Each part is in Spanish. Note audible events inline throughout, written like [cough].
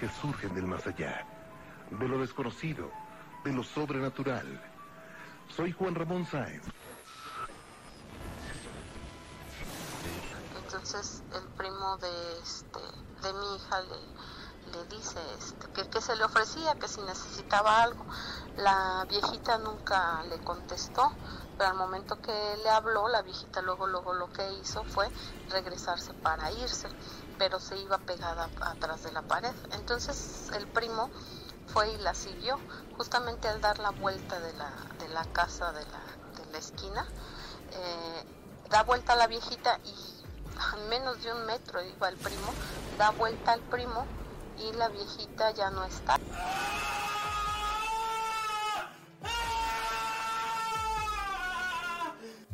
Que surgen del más allá, de lo desconocido, de lo sobrenatural. Soy Juan Ramón Sáenz. Entonces el primo de este de mi hija le, le dice este, que, que se le ofrecía, que si necesitaba algo. La viejita nunca le contestó, pero al momento que le habló, la viejita luego luego lo que hizo fue regresarse para irse, pero se iba pegada atrás de la pared. Entonces el primo fue y la siguió, justamente al dar la vuelta de la, de la casa de la, de la esquina, eh, da vuelta a la viejita y a menos de un metro iba el primo, da vuelta al primo y la viejita ya no está.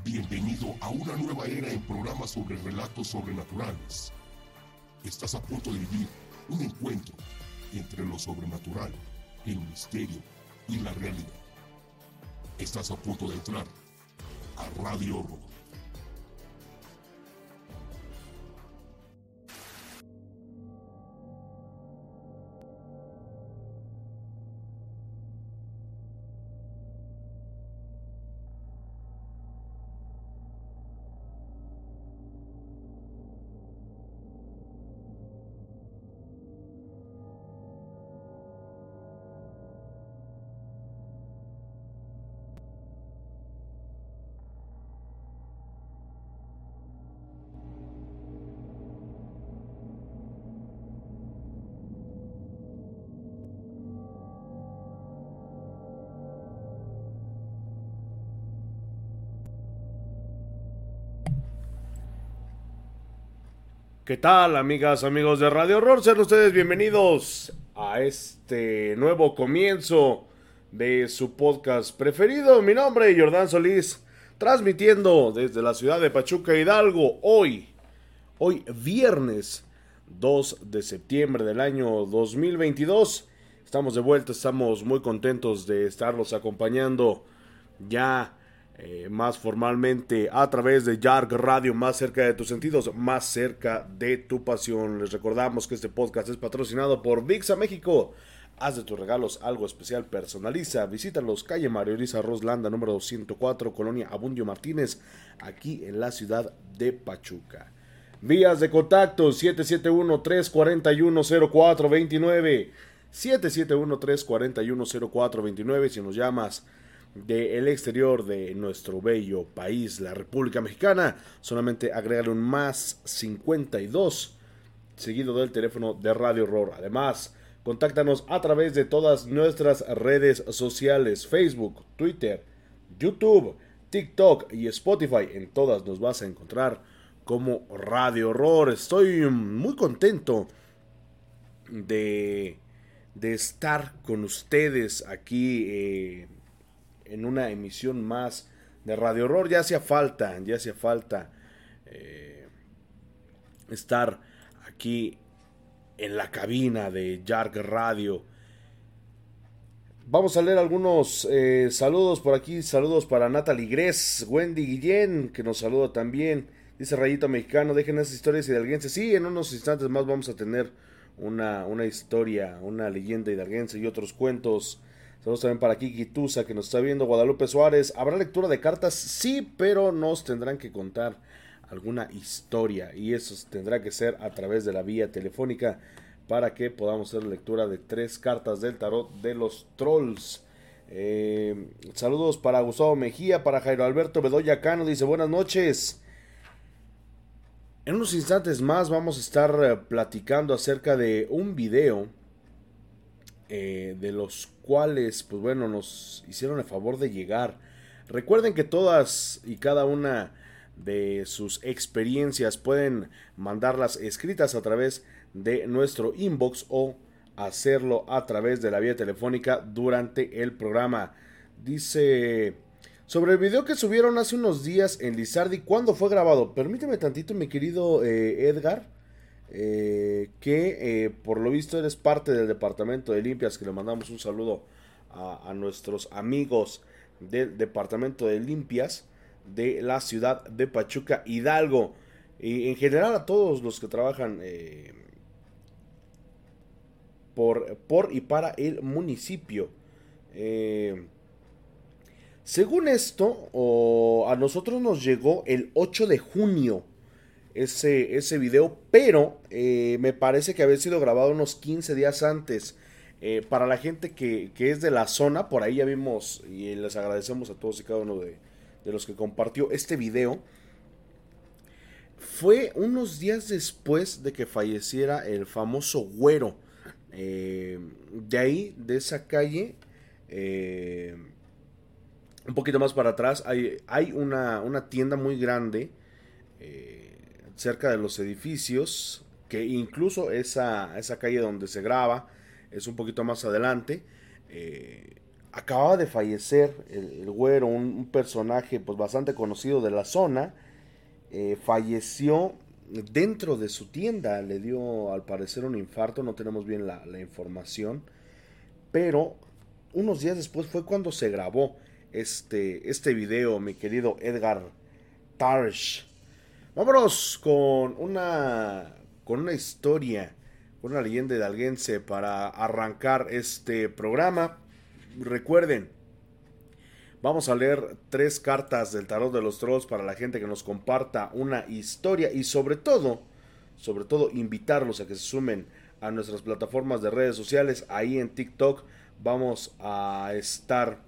Bienvenido a una nueva era en programas sobre relatos sobrenaturales. Estás a punto de vivir un encuentro entre lo sobrenatural, el misterio y la realidad. Estás a punto de entrar a Radio Horror. ¿Qué tal, amigas, amigos de Radio Horror? Sean ustedes bienvenidos a este nuevo comienzo de su podcast preferido. Mi nombre es Jordán Solís, transmitiendo desde la ciudad de Pachuca Hidalgo hoy, hoy viernes 2 de septiembre del año 2022. Estamos de vuelta, estamos muy contentos de estarlos acompañando ya eh, más formalmente a través de Yarg Radio, más cerca de tus sentidos, más cerca de tu pasión. Les recordamos que este podcast es patrocinado por VIXA México. Haz de tus regalos algo especial, personaliza, visítalos, calle Mario Elisa Roslanda, número 104, Colonia Abundio Martínez, aquí en la ciudad de Pachuca. Vías de contacto 771-341-0429, 771-341-0429, si nos llamas del exterior de nuestro bello país, la República Mexicana. Solamente agrégale un más 52 seguido del teléfono de Radio Horror. Además, contáctanos a través de todas nuestras redes sociales, Facebook, Twitter, YouTube, TikTok y Spotify. En todas nos vas a encontrar como Radio Horror. Estoy muy contento de, de estar con ustedes aquí. Eh, en una emisión más de Radio Horror. Ya hacía falta, ya hacía falta eh, estar aquí en la cabina de Jark Radio. Vamos a leer algunos eh, saludos por aquí. Saludos para Natalie Gress, Wendy Guillén, que nos saluda también. Dice Rayito Mexicano, dejen esas historias hidalguenses. Sí, en unos instantes más vamos a tener una, una historia, una leyenda hidalguense y otros cuentos. Saludos también para Kiki Tusa que nos está viendo. Guadalupe Suárez, ¿habrá lectura de cartas? Sí, pero nos tendrán que contar alguna historia y eso tendrá que ser a través de la vía telefónica para que podamos hacer lectura de tres cartas del tarot de los trolls. Eh, saludos para Gustavo Mejía, para Jairo Alberto Bedoya Cano, dice buenas noches. En unos instantes más vamos a estar eh, platicando acerca de un video eh, de los cuales, pues bueno, nos hicieron el favor de llegar. Recuerden que todas y cada una de sus experiencias pueden mandarlas escritas a través de nuestro inbox o hacerlo a través de la vía telefónica durante el programa. Dice sobre el video que subieron hace unos días en Lizardi, ¿cuándo fue grabado? Permíteme tantito, mi querido eh, Edgar, eh, que eh, por lo visto eres parte del departamento de limpias, que le mandamos un saludo a, nuestros amigos del departamento de limpias de la ciudad de Pachuca Hidalgo y en general a todos los que trabajan eh, por, por, y para el municipio. Según esto, a nosotros nos llegó el 8 de junio ese, ese video, pero eh, me parece que había sido grabado unos 15 días antes. para la gente que, que, es de la zona, por ahí ya vimos y les agradecemos a todos y cada uno de, de los que compartió este video, fue unos días después de que falleciera el famoso güero. Eh, de ahí, de esa calle, eh, un poquito más para atrás, hay, hay una, una, tienda muy grande eh, cerca de los edificios, que incluso esa, esa calle donde se graba es un poquito más adelante. Eh, acababa de fallecer el, güero, un, personaje pues bastante conocido de la zona, eh, falleció dentro de su tienda, le dio al parecer un infarto, no tenemos bien la, información, pero unos días después fue cuando se grabó este, este video, mi querido Edgar Tarsh. Vámonos con una, con una historia, con una leyenda hidalguense para arrancar este programa recuerden, vamos a leer tres cartas del tarot de los trolls para la gente que nos comparta una historia y sobre todo, sobre todo invitarlos a que se sumen a nuestras plataformas de redes sociales. Ahí en TikTok vamos a estar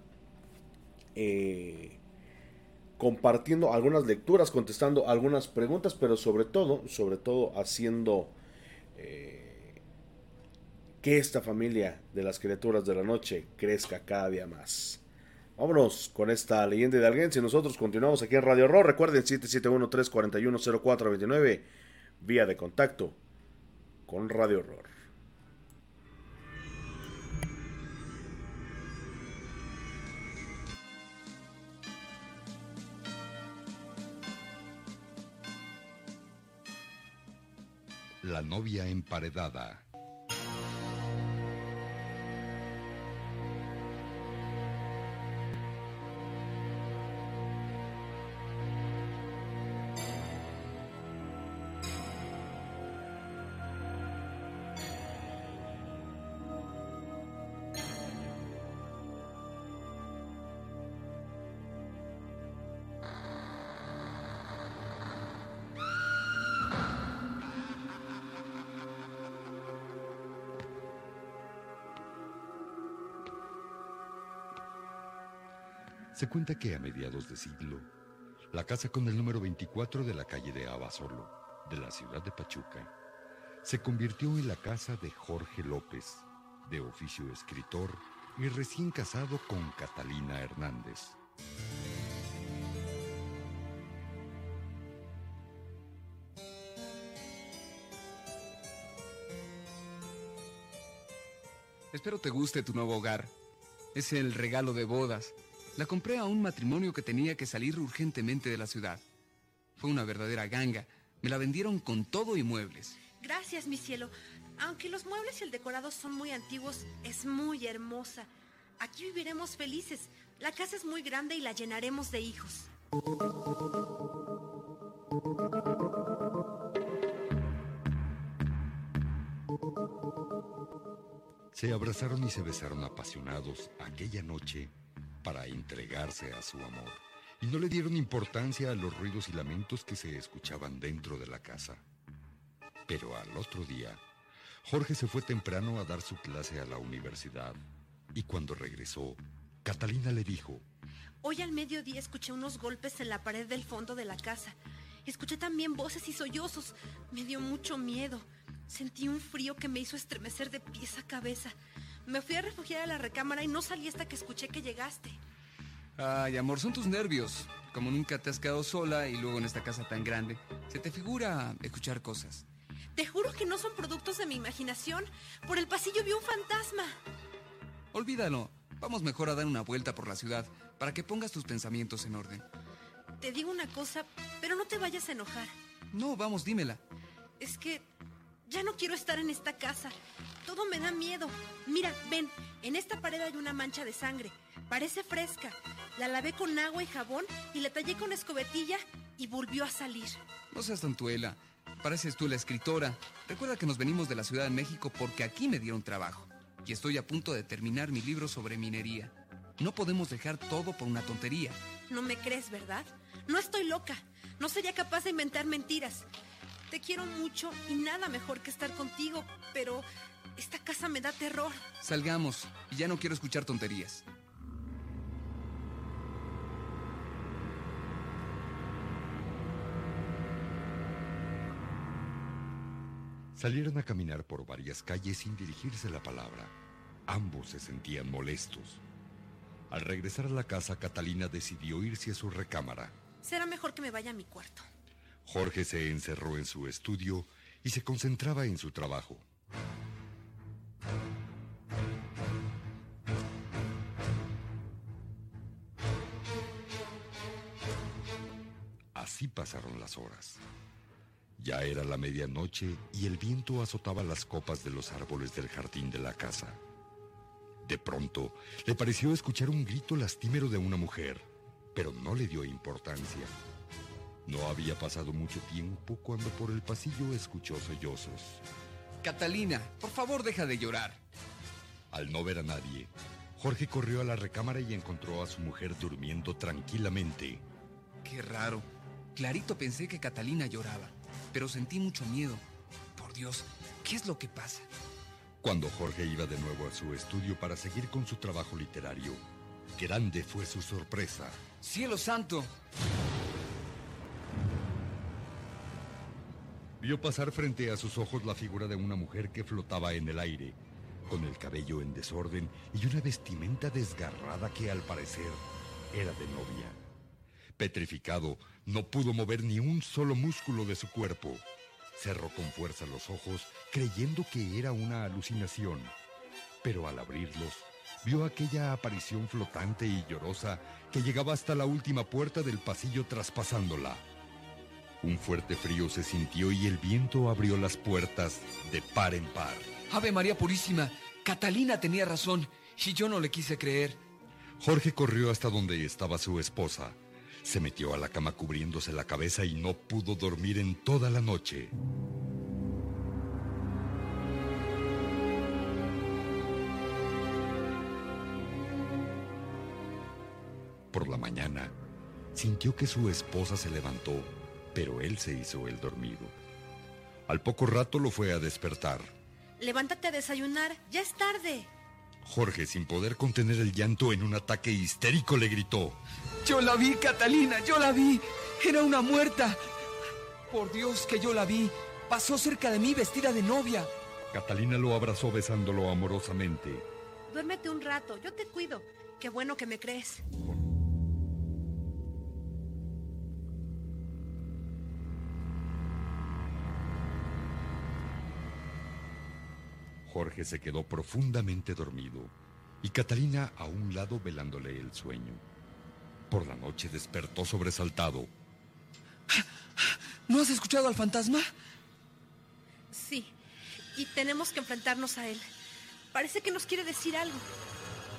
eh, compartiendo algunas lecturas, contestando algunas preguntas, pero sobre todo, sobre todo haciendo... Eh, que esta familia de las criaturas de la noche crezca cada día más. Vámonos con esta leyenda de alguien. Si nosotros continuamos aquí en Radio Horror, recuerden 771-341-0429, vía de contacto con Radio Horror. La novia emparedada Se cuenta que a mediados de siglo, la casa con el número 24 de la calle de Abasolo, de la ciudad de Pachuca, se convirtió en la casa de Jorge López, de oficio escritor y recién casado con Catalina Hernández. Espero te guste tu nuevo hogar. Es el regalo de bodas la compré a un matrimonio que tenía que salir urgentemente de la ciudad. Fue una verdadera ganga. Me la vendieron con todo y muebles. Gracias, mi cielo. Aunque los muebles y el decorado son muy antiguos, es muy hermosa. Aquí viviremos felices. La casa es muy grande y la llenaremos de hijos. Se abrazaron y se besaron apasionados aquella noche para entregarse a su amor, y no le dieron importancia a los ruidos y lamentos que se escuchaban dentro de la casa. Pero al otro día, Jorge se fue temprano a dar su clase a la universidad, y cuando regresó, Catalina le dijo, Hoy al mediodía escuché unos golpes en la pared del fondo de la casa. Escuché también voces y sollozos. Me dio mucho miedo. Sentí un frío que me hizo estremecer de pies a cabeza. Me fui a refugiar a la recámara y no salí hasta que escuché que llegaste. Ay, amor, son tus nervios. Como nunca te has quedado sola y luego en esta casa tan grande, se te figura escuchar cosas. Te juro que no son productos de mi imaginación. Por el pasillo vi un fantasma. Olvídalo. Vamos mejor a dar una vuelta por la ciudad para que pongas tus pensamientos en orden. Te digo una cosa, pero no te vayas a enojar. No, vamos, dímela. Es que ya no quiero estar en esta casa. Todo me da miedo. Mira, ven, en esta pared hay una mancha de sangre. Parece fresca. La lavé con agua y jabón y la tallé con escobetilla y volvió a salir. No seas tontuela. Pareces tú la escritora. Recuerda que nos venimos de la Ciudad de México porque aquí me dieron trabajo. Y estoy a punto de terminar mi libro sobre minería. No podemos dejar todo por una tontería. No me crees, ¿verdad? No estoy loca. No sería capaz de inventar mentiras. Te quiero mucho y nada mejor que estar contigo, pero esta casa me da terror. Salgamos y ya no quiero escuchar tonterías. Salieron a caminar por varias calles sin dirigirse la palabra. Ambos se sentían molestos. Al regresar a la casa, Catalina decidió irse a su recámara. Será mejor que me vaya a mi cuarto. Jorge se encerró en su estudio y se concentraba en su trabajo. Así pasaron las horas. Ya era la medianoche y el viento azotaba las copas de los árboles del jardín de la casa. De pronto, le pareció escuchar un grito lastimero de una mujer, pero no le dio importancia. No había pasado mucho tiempo cuando por el pasillo escuchó sollozos. Catalina, por favor deja de llorar. Al no ver a nadie, Jorge corrió a la recámara y encontró a su mujer durmiendo tranquilamente. Qué raro. Clarito pensé que Catalina lloraba, pero sentí mucho miedo. Por Dios, ¿qué es lo que pasa? Cuando Jorge iba de nuevo a su estudio para seguir con su trabajo literario, grande fue su sorpresa. ¡Cielo santo! Vio pasar frente a sus ojos la figura de una mujer que flotaba en el aire, con el cabello en desorden y una vestimenta desgarrada que al parecer era de novia. Petrificado, no pudo mover ni un solo músculo de su cuerpo. Cerró con fuerza los ojos, creyendo que era una alucinación. Pero al abrirlos, vio aquella aparición flotante y llorosa que llegaba hasta la última puerta del pasillo traspasándola. Un fuerte frío se sintió y el viento abrió las puertas de par en par. Ave María Purísima, Catalina tenía razón y yo no le quise creer. Jorge corrió hasta donde estaba su esposa. Se metió a la cama cubriéndose la cabeza y no pudo dormir en toda la noche. Por la mañana, sintió que su esposa se levantó, pero él se hizo el dormido. Al poco rato lo fue a despertar. Levántate a desayunar, ya es tarde. Jorge, sin poder contener el llanto en un ataque histérico, le gritó. Yo la vi, Catalina, yo la vi. Era una muerta. Por Dios que yo la vi. Pasó cerca de mí vestida de novia. Catalina lo abrazó besándolo amorosamente. Duérmete un rato, yo te cuido. Qué bueno que me crees. Jorge se quedó profundamente dormido y Catalina a un lado velándole el sueño. Por la noche despertó sobresaltado. ¿No has escuchado al fantasma? Sí, y tenemos que enfrentarnos a él. Parece que nos quiere decir algo.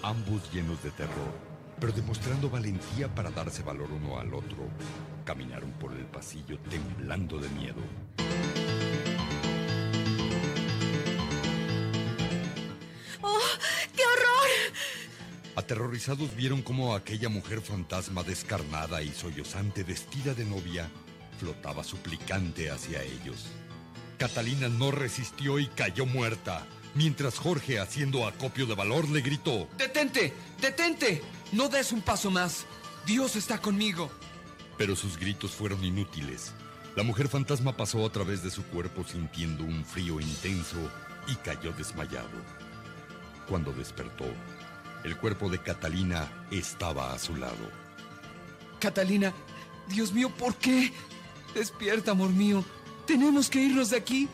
Ambos llenos de terror, pero demostrando valentía para darse valor uno al otro, caminaron por el pasillo temblando de miedo. Aterrorizados vieron cómo aquella mujer fantasma descarnada y sollozante vestida de novia flotaba suplicante hacia ellos. Catalina no resistió y cayó muerta, mientras Jorge, haciendo acopio de valor, le gritó, ¡Detente! ¡Detente! No des un paso más. Dios está conmigo. Pero sus gritos fueron inútiles. La mujer fantasma pasó a través de su cuerpo sintiendo un frío intenso y cayó desmayado. Cuando despertó, el cuerpo de Catalina estaba a su lado. Catalina, Dios mío, ¿por qué? Despierta, amor mío. Tenemos que irnos de aquí.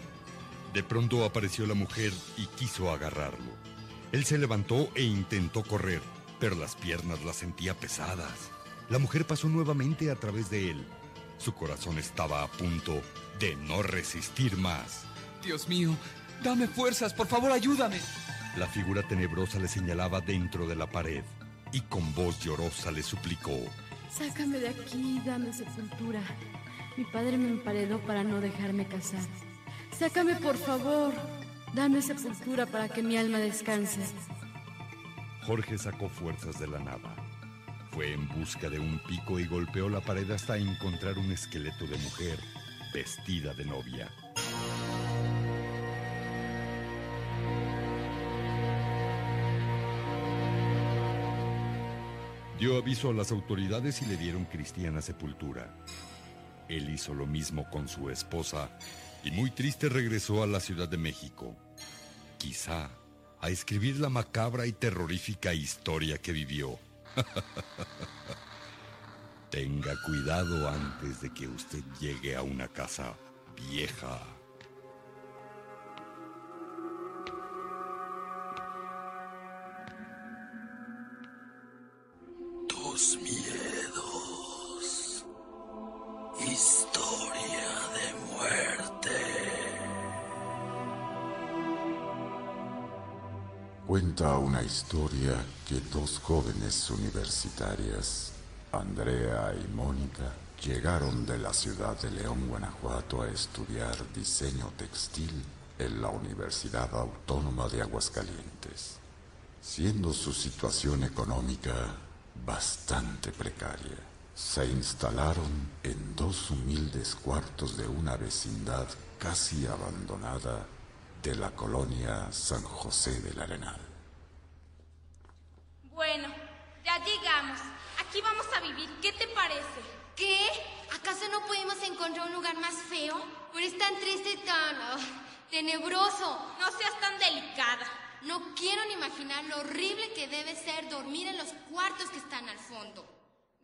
De pronto apareció la mujer y quiso agarrarlo. Él se levantó e intentó correr, pero las piernas las sentía pesadas. La mujer pasó nuevamente a través de él. Su corazón estaba a punto de no resistir más. Dios mío, dame fuerzas, por favor, ayúdame. La figura tenebrosa le señalaba dentro de la pared y con voz llorosa le suplicó. Sácame de aquí, dame sepultura. Mi padre me emparedó para no dejarme casar. Sácame, por favor. Dame sepultura para que mi alma descanse. Jorge sacó fuerzas de la nada. Fue en busca de un pico y golpeó la pared hasta encontrar un esqueleto de mujer vestida de novia. Dio aviso a las autoridades y le dieron cristiana sepultura. Él hizo lo mismo con su esposa y muy triste regresó a la Ciudad de México. Quizá a escribir la macabra y terrorífica historia que vivió. [laughs] Tenga cuidado antes de que usted llegue a una casa vieja. Miedos. Historia de muerte. Cuenta una historia que dos jóvenes universitarias, Andrea y Mónica, llegaron de la ciudad de León, Guanajuato, a estudiar diseño textil en la Universidad Autónoma de Aguascalientes, siendo su situación económica bastante precaria. Se instalaron en dos humildes cuartos de una vecindad casi abandonada de la colonia San José del Arenal. Bueno, ya llegamos. Aquí vamos a vivir. ¿Qué te parece? ¿Qué? ¿Acaso no podemos encontrar un lugar más feo? Pero es tan triste, tan ah, tenebroso. No seas tan delicada. No quiero ni imaginar lo horrible que debe ser dormir en los cuartos que están al fondo.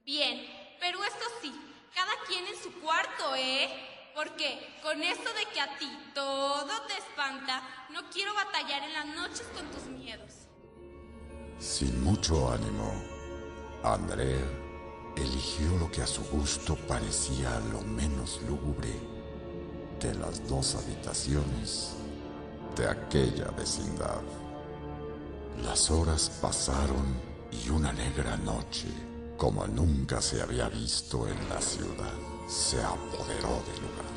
Bien, pero esto sí, cada quien en su cuarto, ¿eh? Porque con esto de que a ti todo te espanta, no quiero batallar en las noches con tus miedos. Sin mucho ánimo, Andrea eligió lo que a su gusto parecía lo menos lúgubre de las dos habitaciones de aquella vecindad. Las horas pasaron y una negra noche, como nunca se había visto en la ciudad, se apoderó del lugar.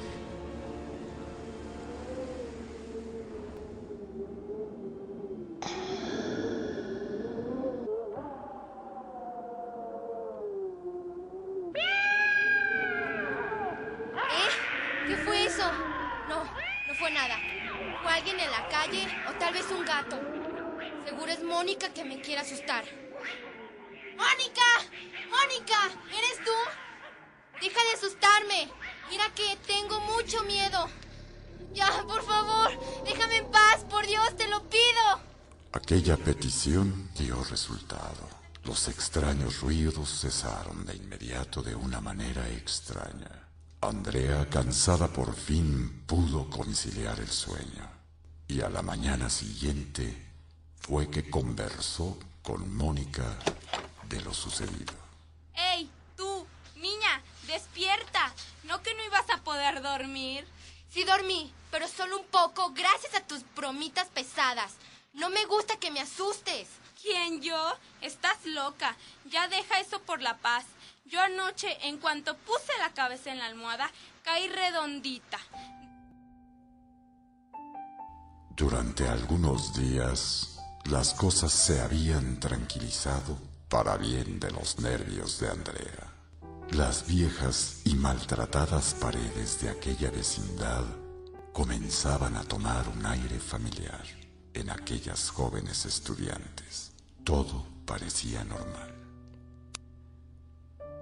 Aquella petición dio resultado. Los extraños ruidos cesaron de inmediato de una manera extraña. Andrea, cansada por fin, pudo conciliar el sueño. Y a la mañana siguiente fue que conversó con Mónica de lo sucedido. ¡Ey, tú, niña, despierta! ¿No que no ibas a poder dormir? Sí dormí, pero solo un poco gracias a tus bromitas pesadas. No me gusta que me asustes. ¿Quién yo? Estás loca. Ya deja eso por la paz. Yo anoche, en cuanto puse la cabeza en la almohada, caí redondita. Durante algunos días, las cosas se habían tranquilizado para bien de los nervios de Andrea. Las viejas y maltratadas paredes de aquella vecindad comenzaban a tomar un aire familiar en aquellas jóvenes estudiantes. Todo parecía normal.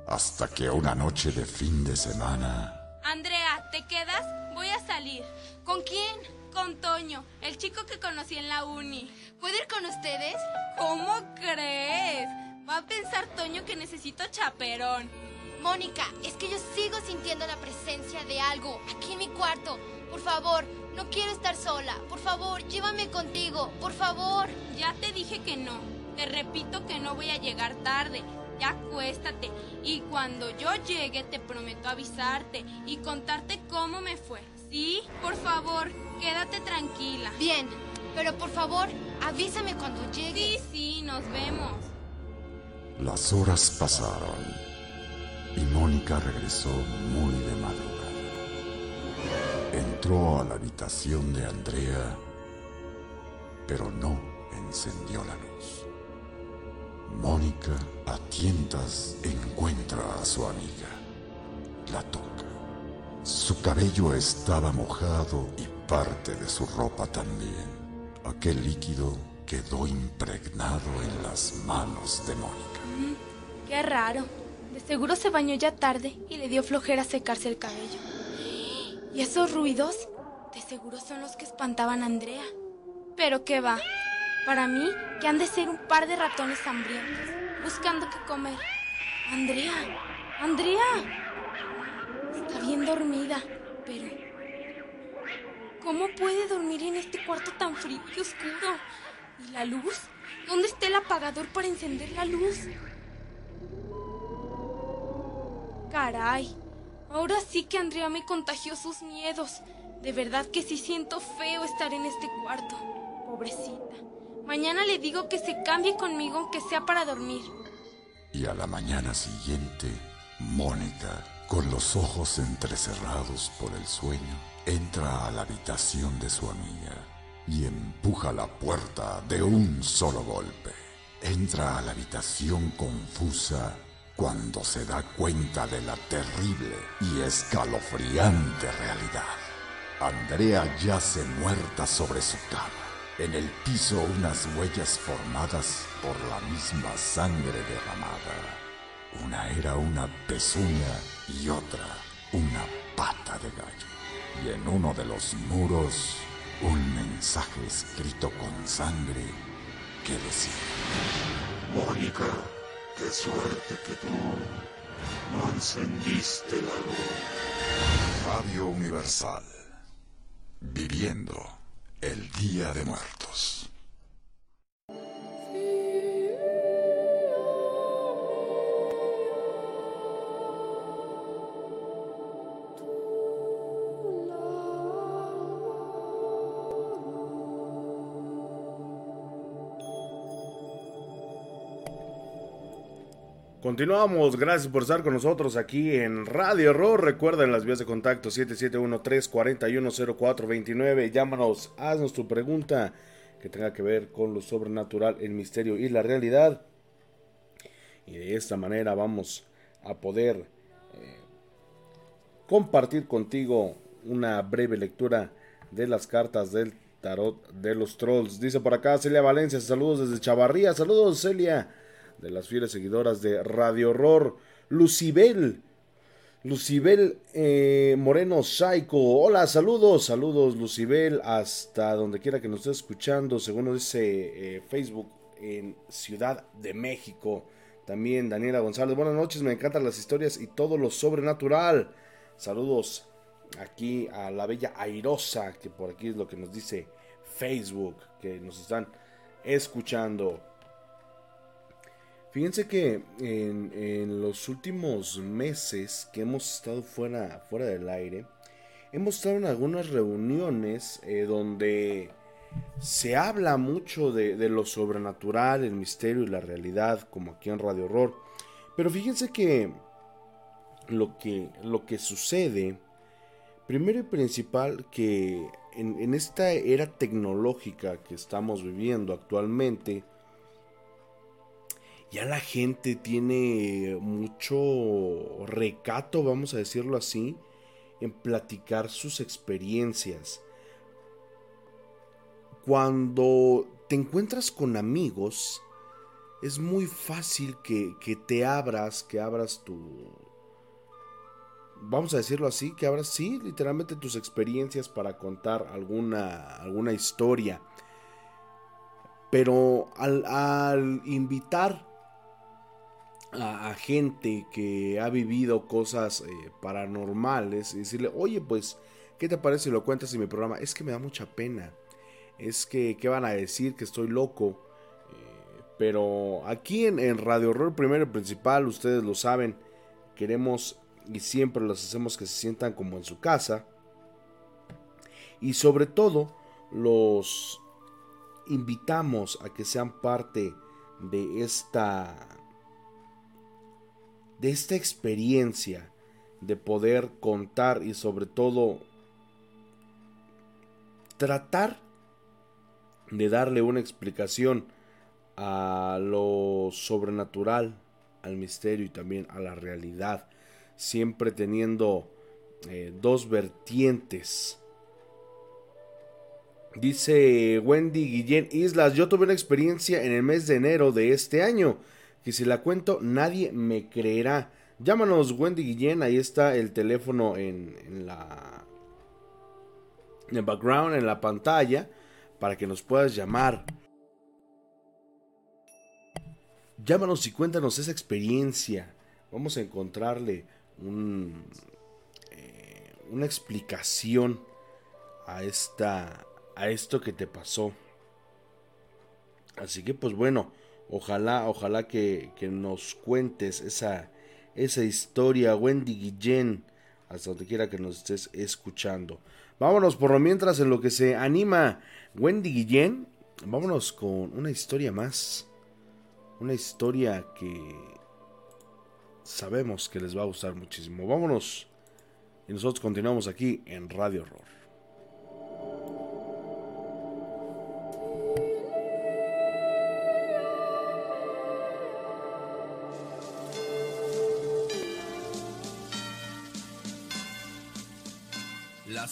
Hasta que una noche de fin de semana... Andrea, ¿te quedas? Voy a salir. ¿Con quién? Con Toño, el chico que conocí en la uni. ¿Puedo ir con ustedes? ¿Cómo crees? Va a pensar Toño que necesito chaperón. Mónica, es que yo sigo sintiendo la presencia de algo aquí en mi cuarto. Por favor, no quiero estar sola. Por favor, llévame contigo. Por favor. Ya te dije que no. Te repito que no voy a llegar tarde. Ya acuéstate. Y cuando yo llegue te prometo avisarte y contarte cómo me fue. ¿Sí? Por favor, quédate tranquila. Bien, pero por favor, avísame cuando llegue. Sí, sí, nos vemos. Las horas pasaron y Mónica regresó muy de madrugada. Entró a la habitación de Andrea, pero no encendió la luz. Mónica, a tientas, encuentra a su amiga. La toca. Su cabello estaba mojado y parte de su ropa también. Aquel líquido quedó impregnado en las manos de Mónica. Mm, qué raro. De seguro se bañó ya tarde y le dio flojera secarse el cabello. ¿Y esos ruidos? De seguro son los que espantaban a Andrea. Pero qué va. Para mí, que han de ser un par de ratones hambrientos, buscando qué comer. Andrea, Andrea. Está bien dormida, pero... ¿Cómo puede dormir en este cuarto tan frío y oscuro? ¿Y la luz? ¿Dónde está el apagador para encender la luz? Caray, ahora sí que Andrea me contagió sus miedos. De verdad que sí siento feo estar en este cuarto. Pobrecita. Mañana le digo que se cambie conmigo aunque sea para dormir. Y a la mañana siguiente, Mónica, con los ojos entrecerrados por el sueño, entra a la habitación de su amiga y empuja la puerta de un solo golpe. Entra a la habitación confusa cuando se da cuenta de la terrible y escalofriante realidad. Andrea yace muerta sobre su cama. En el piso unas huellas formadas por la misma sangre derramada. Una era una pezuña y otra una pata de gallo. Y en uno de los muros un mensaje escrito con sangre que decía... Mónica, qué suerte que tú no encendiste la luz. Radio Universal. Viviendo el Día de Muertos. Continuamos, gracias por estar con nosotros aquí en Radio Horror. Recuerden las vías de contacto 771-341-0429. Llámanos, haznos tu pregunta que tenga que ver con lo sobrenatural, el misterio y la realidad. Y de esta manera vamos a poder eh, compartir contigo una breve lectura de las cartas del tarot de los trolls. Dice por acá Celia Valencia, saludos desde Chavarría, saludos Celia de las fieles seguidoras de Radio Horror, Lucibel. Lucibel eh, Moreno Saico. Hola, saludos, saludos Lucibel, hasta donde quiera que nos esté escuchando, según nos dice eh, Facebook en Ciudad de México. También Daniela González, buenas noches, me encantan las historias y todo lo sobrenatural. Saludos aquí a la bella Airosa, que por aquí es lo que nos dice Facebook, que nos están escuchando. Fíjense que en, los últimos meses que hemos estado fuera, fuera del aire, hemos estado en algunas reuniones eh, donde se habla mucho de, lo sobrenatural, el misterio y la realidad, como aquí en Radio Horror. Pero fíjense que lo que, lo que sucede, primero y principal, que en esta era tecnológica que estamos viviendo actualmente, ya la gente tiene mucho recato, vamos a decirlo así, en platicar sus experiencias. Cuando te encuentras con amigos, es muy fácil que, que te abras, que abras tu... Vamos a decirlo así, que abras, sí, literalmente tus experiencias para contar alguna, alguna historia. Pero al, al invitar a, gente que ha vivido cosas eh, paranormales y decirle, oye, pues, ¿qué te parece si lo cuentas en mi programa? Es que me da mucha pena. Es que, ¿qué van a decir? Que estoy loco. Eh, pero aquí en, en, Radio Horror Primero y Principal, ustedes lo saben, queremos y siempre los hacemos que se sientan como en su casa. Y sobre todo, los invitamos a que sean parte de esta de esta experiencia de poder contar y sobre todo tratar de darle una explicación a lo sobrenatural, al misterio y también a la realidad, siempre teniendo eh, dos vertientes. Dice Wendy Guillén Islas, yo tuve una experiencia en el mes de enero de este año que si la cuento nadie me creerá. Llámanos Wendy Guillén, ahí está el teléfono en, en la en el background, en la pantalla, para que nos puedas llamar. Llámanos y cuéntanos esa experiencia. Vamos a encontrarle un, eh, una explicación a esta a esto que te pasó. Así que pues bueno, Ojalá, ojalá que, nos cuentes esa, esa historia, Wendy Guillén, hasta donde quiera que nos estés escuchando. Vámonos por lo mientras en lo que se anima Wendy Guillén. Vámonos con una historia más. Una historia que sabemos que les va a gustar muchísimo. Vámonos. Y nosotros continuamos aquí en Radio Horror.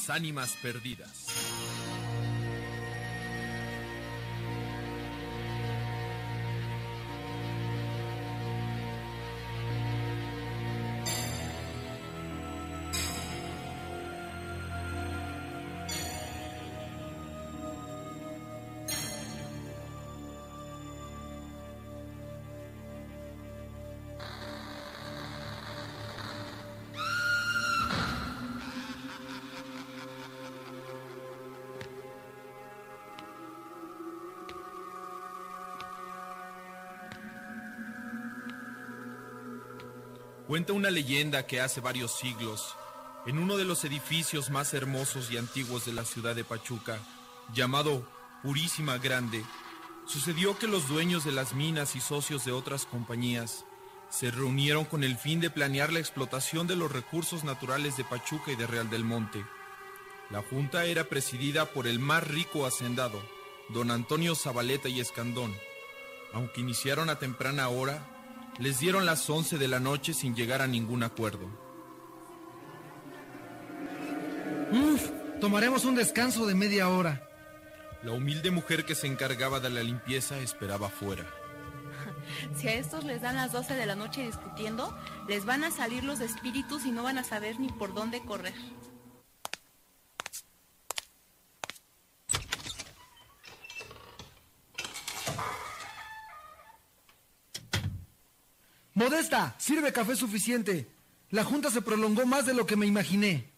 Ánimas perdidas. Cuenta una leyenda que hace varios siglos, en uno de los edificios más hermosos y antiguos de la ciudad de Pachuca, llamado Purísima Grande, sucedió que los dueños de las minas y socios de otras compañías se reunieron con el fin de planear la explotación de los recursos naturales de Pachuca y de Real del Monte. La junta era presidida por el más rico hacendado, don Antonio Zabaleta y Escandón. Aunque iniciaron a temprana hora, les dieron las 11 de la noche sin llegar a ningún acuerdo. Uf, tomaremos un descanso de media hora. La humilde mujer que se encargaba de la limpieza esperaba afuera. [laughs] Si a estos les dan las 12 de la noche discutiendo, les van a salir los espíritus y no van a saber ni por dónde correr. Modesta, sirve café suficiente. La junta se prolongó más de lo que me imaginé.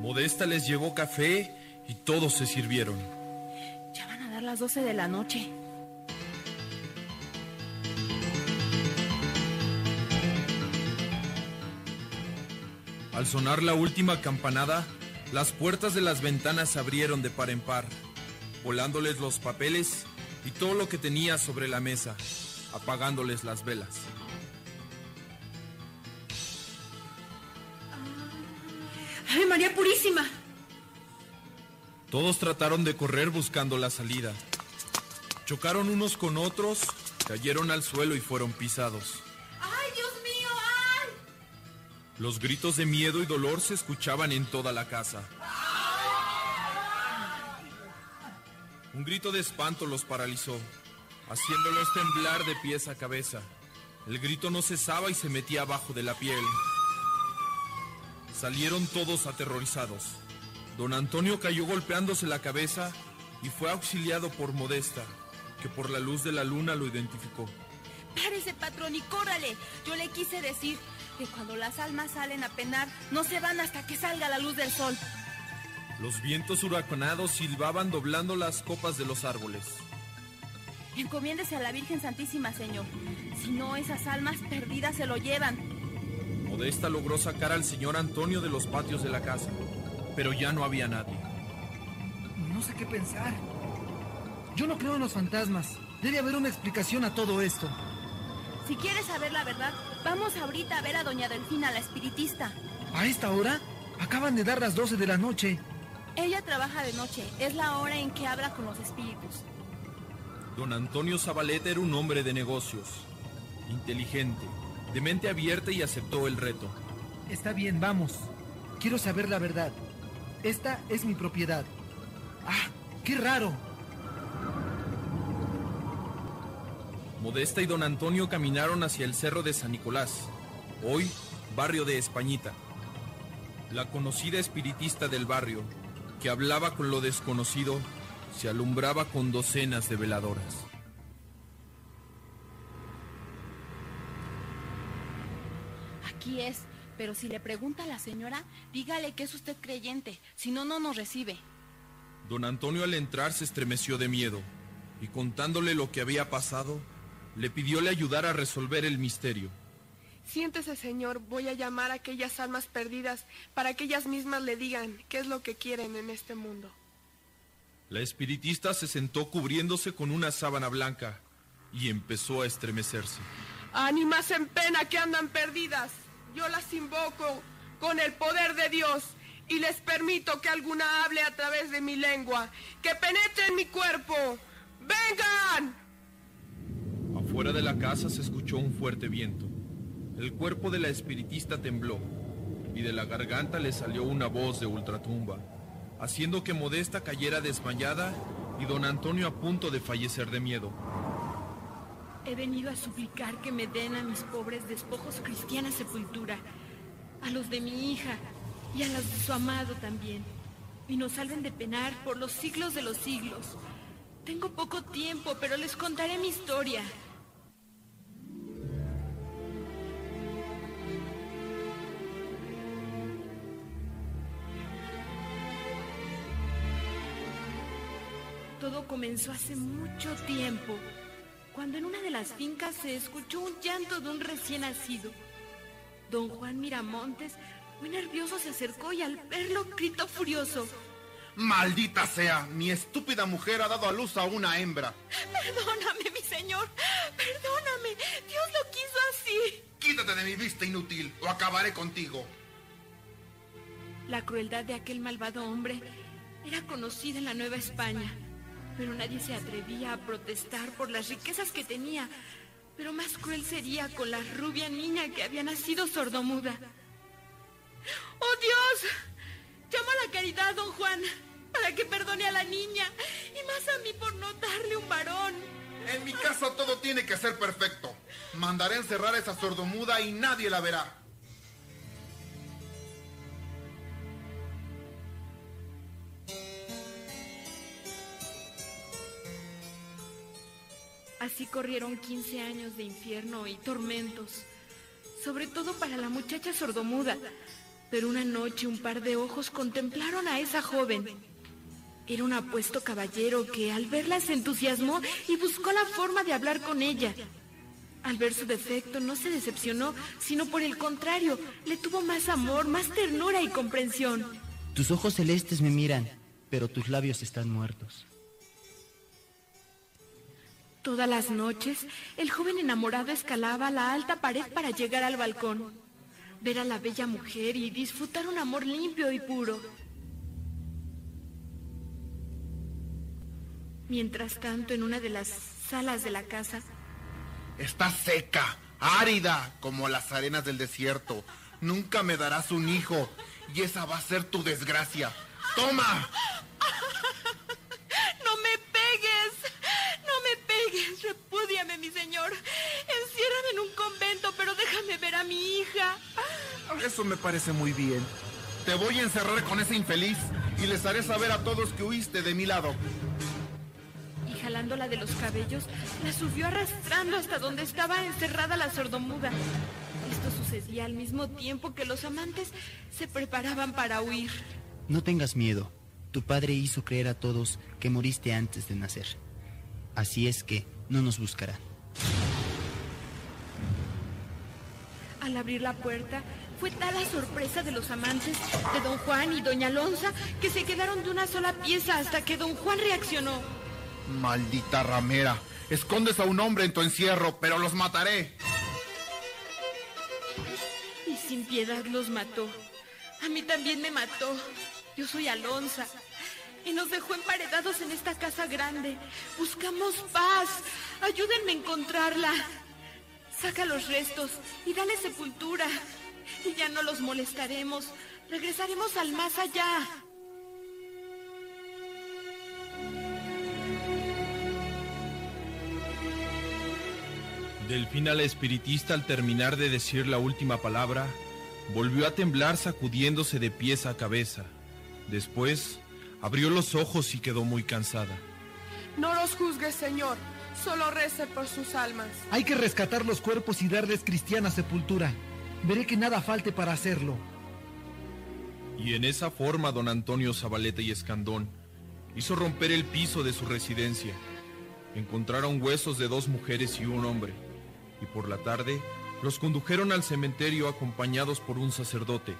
Modesta les llevó café y todos se sirvieron. Ya van a dar las 12 de la noche. Al sonar la última campanada, las puertas de las ventanas se abrieron de par en par, volándoles los papeles y todo lo que tenía sobre la mesa, apagándoles las velas. María Purísima! Todos trataron de correr buscando la salida. Chocaron unos con otros, cayeron al suelo y fueron pisados. Los gritos de miedo y dolor se escuchaban en toda la casa. Un grito de espanto los paralizó, haciéndolos temblar de pies a cabeza. El grito no cesaba y se metía abajo de la piel. Salieron todos aterrorizados. Don Antonio cayó golpeándose la cabeza y fue auxiliado por Modesta, que por la luz de la luna lo identificó. Párese, patrón, y córrale. Yo le quise decir que cuando las almas salen a penar, no se van hasta que salga la luz del sol. Los vientos huracanados silbaban doblando las copas de los árboles. Encomiéndese a la Virgen Santísima, señor. Si no, esas almas perdidas se lo llevan. Modesta logró sacar al señor Antonio de los patios de la casa, pero ya no había nadie. No sé qué pensar. Yo no creo en los fantasmas. Debe haber una explicación a todo esto. Si quieres saber la verdad, vamos ahorita a ver a doña Delfina, la espiritista. ¿A esta hora? Acaban de dar las 12 de la noche. Ella trabaja de noche, es la hora en que habla con los espíritus. Don Antonio Zabaleta era un hombre de negocios, inteligente, de mente abierta y aceptó el reto. Está bien, vamos. Quiero saber la verdad. Esta es mi propiedad. ¡Ah! ¡Qué raro! Modesta y don Antonio caminaron hacia el cerro de San Nicolás, hoy barrio de Españita. La conocida espiritista del barrio, que hablaba con lo desconocido, se alumbraba con docenas de veladoras. Aquí es, pero si le pregunta a la señora, dígale que es usted creyente, si no, no nos recibe. Don Antonio al entrar se estremeció de miedo y contándole lo que había pasado, le pidió le ayudara a resolver el misterio. Siéntese, señor, voy a llamar a aquellas almas perdidas para que ellas mismas le digan qué es lo que quieren en este mundo. La espiritista se sentó cubriéndose con una sábana blanca y empezó a estremecerse. Ánimas en pena que andan perdidas, yo las invoco con el poder de Dios y les permito que alguna hable a través de mi lengua, que penetre en mi cuerpo. ¡Vengan! Afuera de la casa se escuchó un fuerte viento. El cuerpo de la espiritista tembló y de la garganta le salió una voz de ultratumba, haciendo que Modesta cayera desmayada y don Antonio a punto de fallecer de miedo. He venido a suplicar que me den a mis pobres despojos cristiana sepultura, a los de mi hija y a los de su amado también, y nos salven de penar por los siglos de los siglos. Tengo poco tiempo, pero les contaré mi historia. Todo comenzó hace mucho tiempo, cuando en una de las fincas se escuchó un llanto de un recién nacido. Don Juan Miramontes, muy nervioso, se acercó y al verlo gritó furioso. Maldita sea, mi estúpida mujer ha dado a luz a una hembra. Perdóname, mi señor, perdóname. Dios lo quiso así. Quítate de mi vista inútil o acabaré contigo. La crueldad de aquel malvado hombre era conocida en la Nueva España, pero nadie se atrevía a protestar por las riquezas que tenía. Pero más cruel sería con la rubia niña que había nacido sordomuda. ¡Oh Dios! Llama a la caridad, don Juan, para que perdone a la niña y más a mí por no darle un varón. En mi casa todo tiene que ser perfecto. Mandaré encerrar a esa sordomuda y nadie la verá. Así corrieron 15 años de infierno y tormentos, sobre todo para la muchacha sordomuda. Pero una noche un par de ojos contemplaron a esa joven. Era un apuesto caballero que al verla se entusiasmó y buscó la forma de hablar con ella. Al ver su defecto no se decepcionó, sino por el contrario, le tuvo más amor, más ternura y comprensión. Tus ojos celestes me miran, pero tus labios están muertos. Todas las noches, el joven enamorado escalaba la alta pared para llegar al balcón. ver a la bella mujer y disfrutar un amor limpio y puro. Mientras tanto, en una de las salas de la casa, Está seca, árida, como las arenas del desierto. Nunca me darás un hijo y esa va a ser tu desgracia. ¡Toma! ¡No me pegues! ¡No me pegues! Mi señor. Enciérrame en un convento, pero déjame ver a mi hija. Eso me parece muy bien. Te voy a encerrar con ese infeliz y les haré saber a todos que huiste de mi lado. Y jalándola de los cabellos, la subió arrastrando hasta donde estaba encerrada la sordomuda. Esto sucedía al mismo tiempo que los amantes se preparaban para huir. No tengas miedo. Tu padre hizo creer a todos que moriste antes de nacer. Así es que no nos buscarán. Al abrir la puerta, fue tal la sorpresa de los amantes de don Juan y doña Alonza que se quedaron de una sola pieza hasta que don Juan reaccionó. Maldita ramera. Escondes a un hombre en tu encierro, pero los mataré. Y sin piedad los mató. A mí también me mató. Yo soy Alonza. Y nos dejó emparedados en esta casa grande. Buscamos paz. Ayúdenme a encontrarla. Saca los restos y dale sepultura. Y ya no los molestaremos. Regresaremos al más allá. Delfina la espiritista al terminar de decir la última palabra, volvió a temblar sacudiéndose de pies a cabeza. Después, abrió los ojos y quedó muy cansada. No los juzgue, Señor. Solo rece por sus almas. Hay que rescatar los cuerpos y darles cristiana sepultura. Veré que nada falte para hacerlo. Y en esa forma don Antonio Zabaleta y Escandón hizo romper el piso de su residencia. Encontraron huesos de dos mujeres y un hombre, y por la tarde los condujeron al cementerio acompañados por un sacerdote.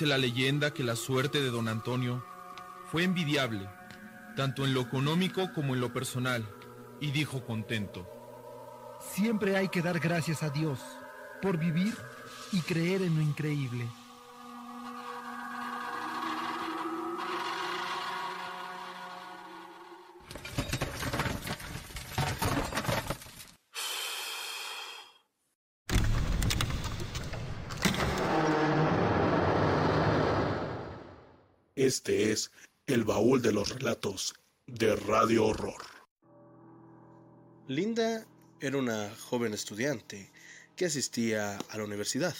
La leyenda que la suerte de don Antonio fue envidiable, tanto en lo económico como en lo personal, y dijo contento. Siempre hay que dar gracias a Dios por vivir y creer en lo increíble. Este es el baúl de los relatos de Radio Horror. Linda era una joven estudiante que asistía a la universidad.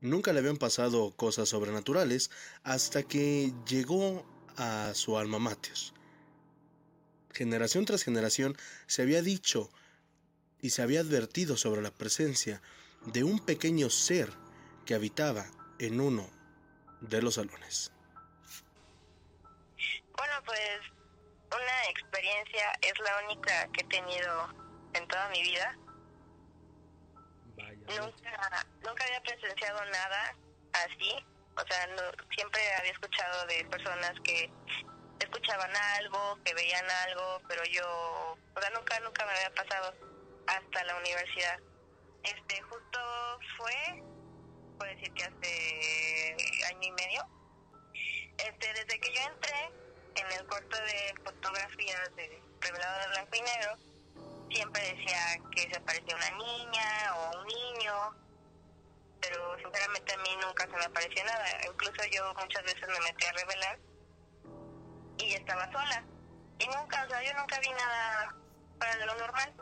Nunca le habían pasado cosas sobrenaturales hasta que llegó a su alma mater. Generación tras generación se había dicho y se había advertido sobre la presencia de un pequeño ser que habitaba en uno de los salones. Bueno, pues una experiencia es la única que he tenido en toda mi vida. Nunca, nunca había presenciado nada así. O sea, no- siempre había escuchado de personas que escuchaban algo, que veían algo, pero yo, o sea, nunca, nunca me había pasado hasta la universidad. Este, justo fue, puedo decir que hace año y medio. Este, desde que yo entré en el cuarto de fotografías de revelado de blanco y negro, siempre decía que se parecía una niña o un niño, pero sinceramente a mí nunca se me apareció nada. Incluso yo muchas veces me metí a revelar y estaba sola. Y nunca, o sea, yo nunca vi nada fuera de lo normal.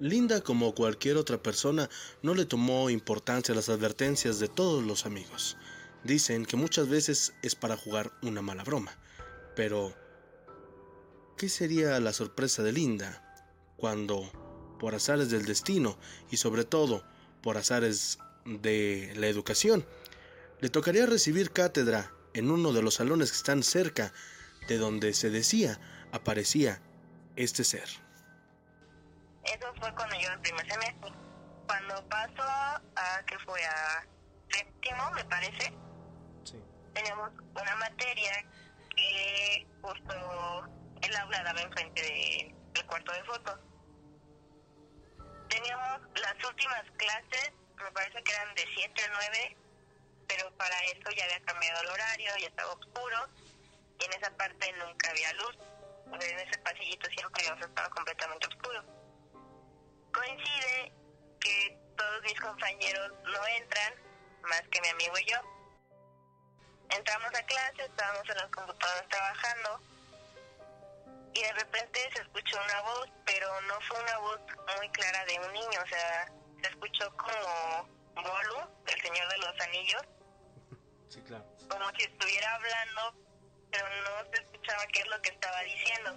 Linda, como cualquier otra persona, no le tomó importancia las advertencias de todos los amigos. Dicen que muchas veces es para jugar una mala broma. Pero, ¿qué sería la sorpresa de Linda cuando, por azares del destino y sobre todo por azares de la educación, le tocaría recibir cátedra en uno de los salones que están cerca de donde se decía aparecía este ser. Eso fue cuando yo en primer semestre. Cuando pasó a que fue a séptimo, me parece, teníamos una materia que justo el aula daba enfrente de, del cuarto de fotos. Teníamos las últimas clases, me parece que eran de 7 a 9, pero para eso ya había cambiado el horario, ya estaba oscuro, y en esa parte nunca había luz. En ese pasillito siempre estaba completamente oscuro. Coincide que todos mis compañeros no entran, más que mi amigo y yo. Entramos a clase, estábamos en las computadoras trabajando y de repente se escuchó una voz, pero no fue una voz muy clara de un niño, o sea, se escuchó como Bolu, del Señor de los Anillos. Sí, claro. Como si estuviera hablando, pero no se escuchaba qué es lo que estaba diciendo.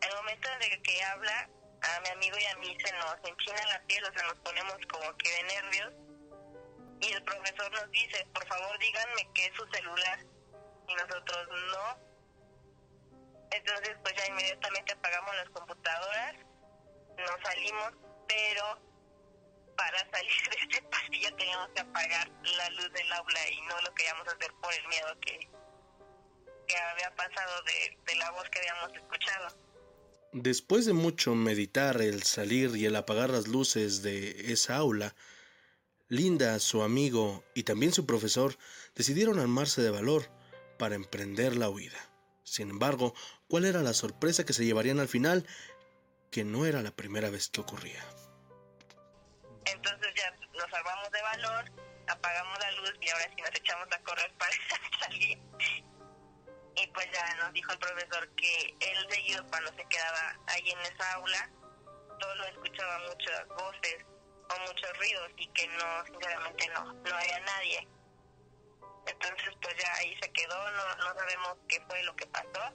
El momento en que habla, a mi amigo y a mí se nos enchina la piel, o sea, nos ponemos como que de nervios. Y el profesor nos dice, por favor díganme qué es su celular. Y nosotros no. Entonces, pues ya inmediatamente apagamos las computadoras, nos salimos, pero para salir de este pasillo teníamos que apagar la luz del aula y no lo queríamos hacer por el miedo que, que había pasado de, de la voz que habíamos escuchado. Después de mucho meditar el salir y el apagar las luces de esa aula, Linda, su amigo y también su profesor decidieron armarse de valor para emprender la huida. Sin embargo, ¿cuál era la sorpresa que se llevarían al final? Que no era la primera vez que ocurría. Entonces ya nos armamos de valor, apagamos la luz y ahora sí nos echamos a correr para [laughs] salir. Y pues ya nos dijo el profesor que él seguido cuando se quedaba ahí en esa aula, solo escuchaba muchas voces o muchos ruidos y que no, sinceramente no, no había nadie. Entonces pues ya ahí se quedó, no, no sabemos qué fue lo que pasó.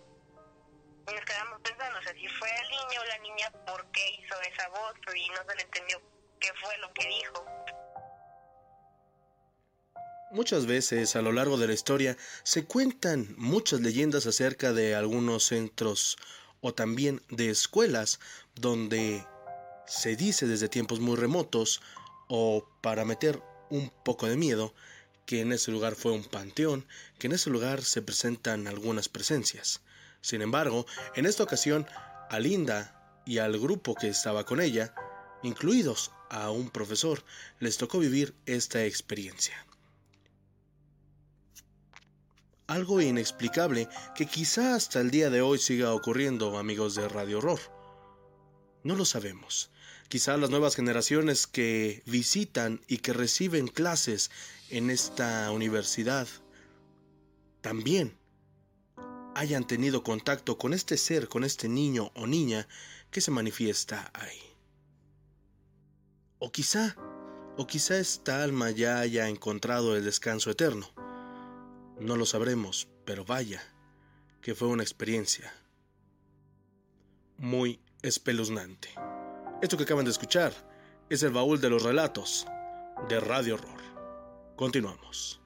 Y nos quedamos pensando, si fue el niño o la niña, ¿por qué hizo esa voz? Y no se le entendió qué fue lo que dijo. Muchas veces a lo largo de la historia se cuentan muchas leyendas acerca de algunos centros o también de escuelas donde se dice desde tiempos muy remotos o para meter un poco de miedo que en ese lugar fue un panteón, que en ese lugar se presentan algunas presencias. Sin embargo, en esta ocasión, a Linda y al grupo que estaba con ella, incluidos a un profesor, les tocó vivir esta experiencia. Algo inexplicable que quizá hasta el día de hoy siga ocurriendo, amigos de Radio Horror. No lo sabemos. Quizá las nuevas generaciones que visitan y que reciben clases en esta universidad también hayan tenido contacto con este ser, con este niño o niña que se manifiesta ahí. O quizá, o quizá esta alma ya haya encontrado el descanso eterno. No lo sabremos, pero vaya, que fue una experiencia muy espeluznante. Esto que acaban de escuchar es el baúl de los relatos de Radio Horror. Continuamos.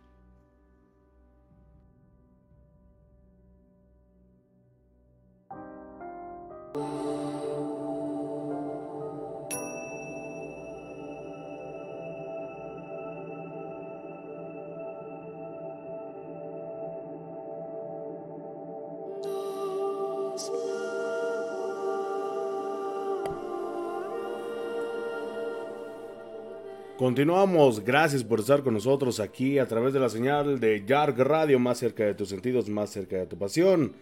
Continuamos, gracias por estar con nosotros aquí a través de la señal de Yarg Radio, más cerca de tus sentidos, más cerca de tu pasión.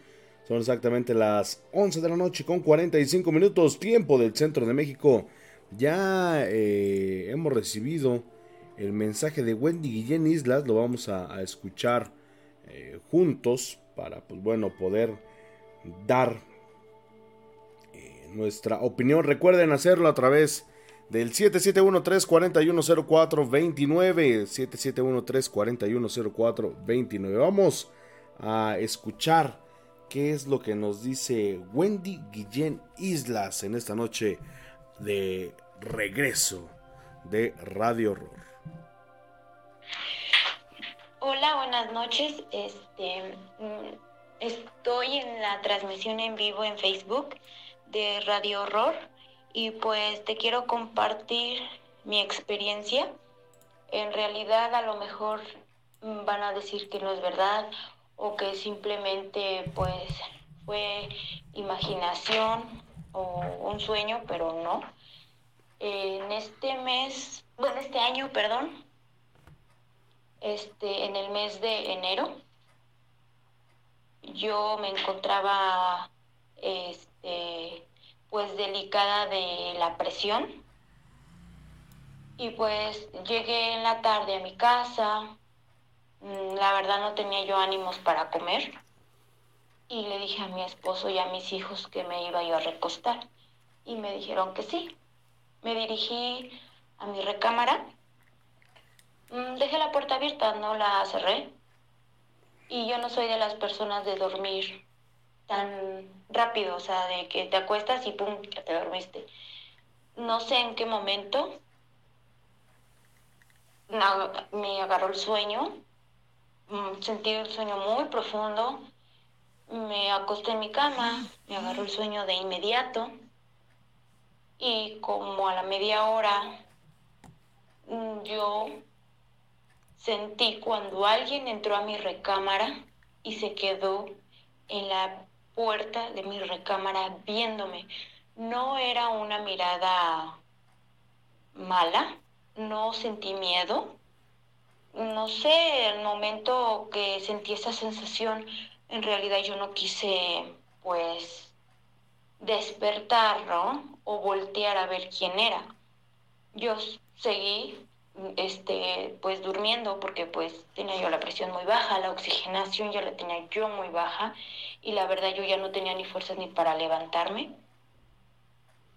Son exactamente las 11 de la noche con 45 minutos, tiempo del centro de México. Ya eh, hemos recibido el mensaje de Wendy Guillén Islas, lo vamos a, escuchar eh, juntos para, pues bueno, poder dar eh, nuestra opinión. Recuerden hacerlo a través del 771-341-0429. 771-341-0429. Vamos a escuchar qué es lo que nos dice Wendy Guillén Islas en esta noche de regreso de Radio Horror. Hola, buenas noches. Este, mm, estoy en la transmisión en vivo en Facebook de Radio Horror y pues te quiero compartir mi experiencia. En realidad a lo mejor mm, van a decir que no es verdad o que simplemente pues fue imaginación o un sueño, pero no. En este mes, bueno, este año, perdón, este, en el mes de enero, yo me encontraba, este, pues delicada de la presión. Y pues llegué en la tarde a mi casa, mm, la verdad no tenía yo ánimos para comer. Y le dije a mi esposo y a mis hijos que me iba yo a recostar. Y me dijeron que sí. Me dirigí a mi recámara, mm, dejé la puerta abierta, no la cerré. Y yo no soy de las personas de dormir tan rápido, o sea, de que te acuestas y pum, ya te dormiste. No sé en qué momento me agarró el sueño, mm, sentí el sueño muy profundo, me acosté en mi cama, me agarró el sueño de inmediato y como a la media hora mm, yo sentí cuando alguien entró a mi recámara y se quedó en la puerta de mi recámara viéndome. No era una mirada mala, no sentí miedo. No sé, el momento que sentí esa sensación, en realidad yo no quise, pues, despertar, ¿no? O voltear a ver quién era. Yo seguí, este, pues, durmiendo porque, pues, tenía yo la presión muy baja, la oxigenación ya la tenía yo muy baja y la verdad yo ya no tenía ni fuerzas ni para levantarme.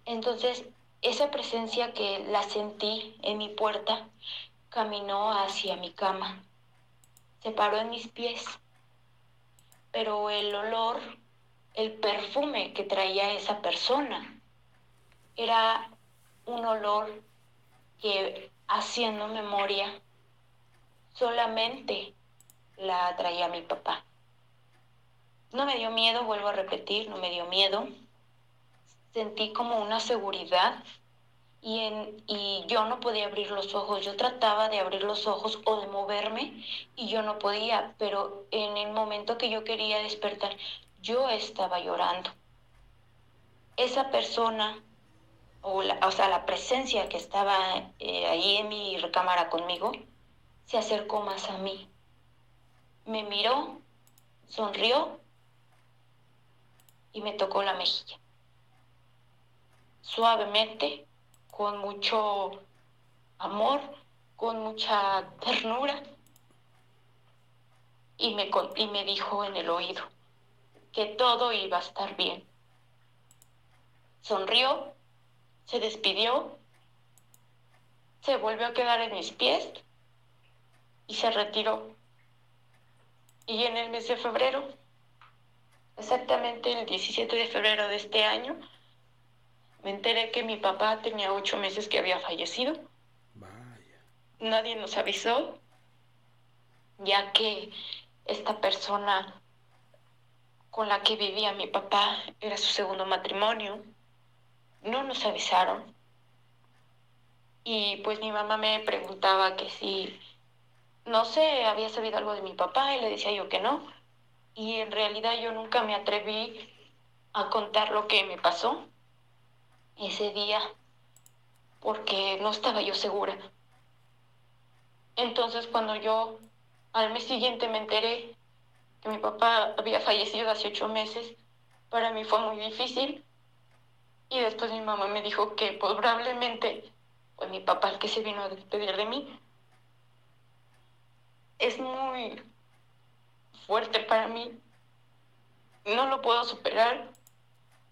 Entonces, esa presencia que la sentí en mi puerta caminó hacia mi cama, se paró en mis pies pero el olor, el perfume que traía esa persona era un olor que haciendo memoria solamente la traía mi papá. No me dio miedo, vuelvo a repetir, no me dio miedo. Sentí como una seguridad y, en, y yo no podía abrir los ojos. Yo trataba de abrir los ojos o de moverme y yo no podía, pero en el momento que yo quería despertar, yo estaba llorando. Esa persona, o, o sea, la presencia que estaba eh, ahí en mi recámara conmigo, se acercó más a mí. Me miró, sonrió y me tocó la mejilla. Suavemente con mucho amor, con mucha ternura. Y me, y me dijo en el oído que todo iba a estar bien. Sonrió, se despidió, se volvió a quedar en mis pies y se retiró. Y en el mes de febrero, exactamente el 17 de febrero de este año, me enteré que mi papá tenía ocho meses que había fallecido. Nadie nos avisó, ya que esta persona con la que vivía mi papá era su segundo matrimonio. No nos avisaron. Y pues mi mamá me preguntaba que si, no sé, había sabido algo de mi papá y le decía yo que no. Y en realidad yo nunca me atreví a contar lo que me pasó ese día porque no estaba yo segura. Entonces cuando yo al mes siguiente me enteré que mi papá había fallecido hace ocho meses, para mí fue muy difícil. Y después mi mamá me dijo que probablemente fue mi papá el que se vino a despedir de mí. Es muy fuerte para mí. No lo puedo superar.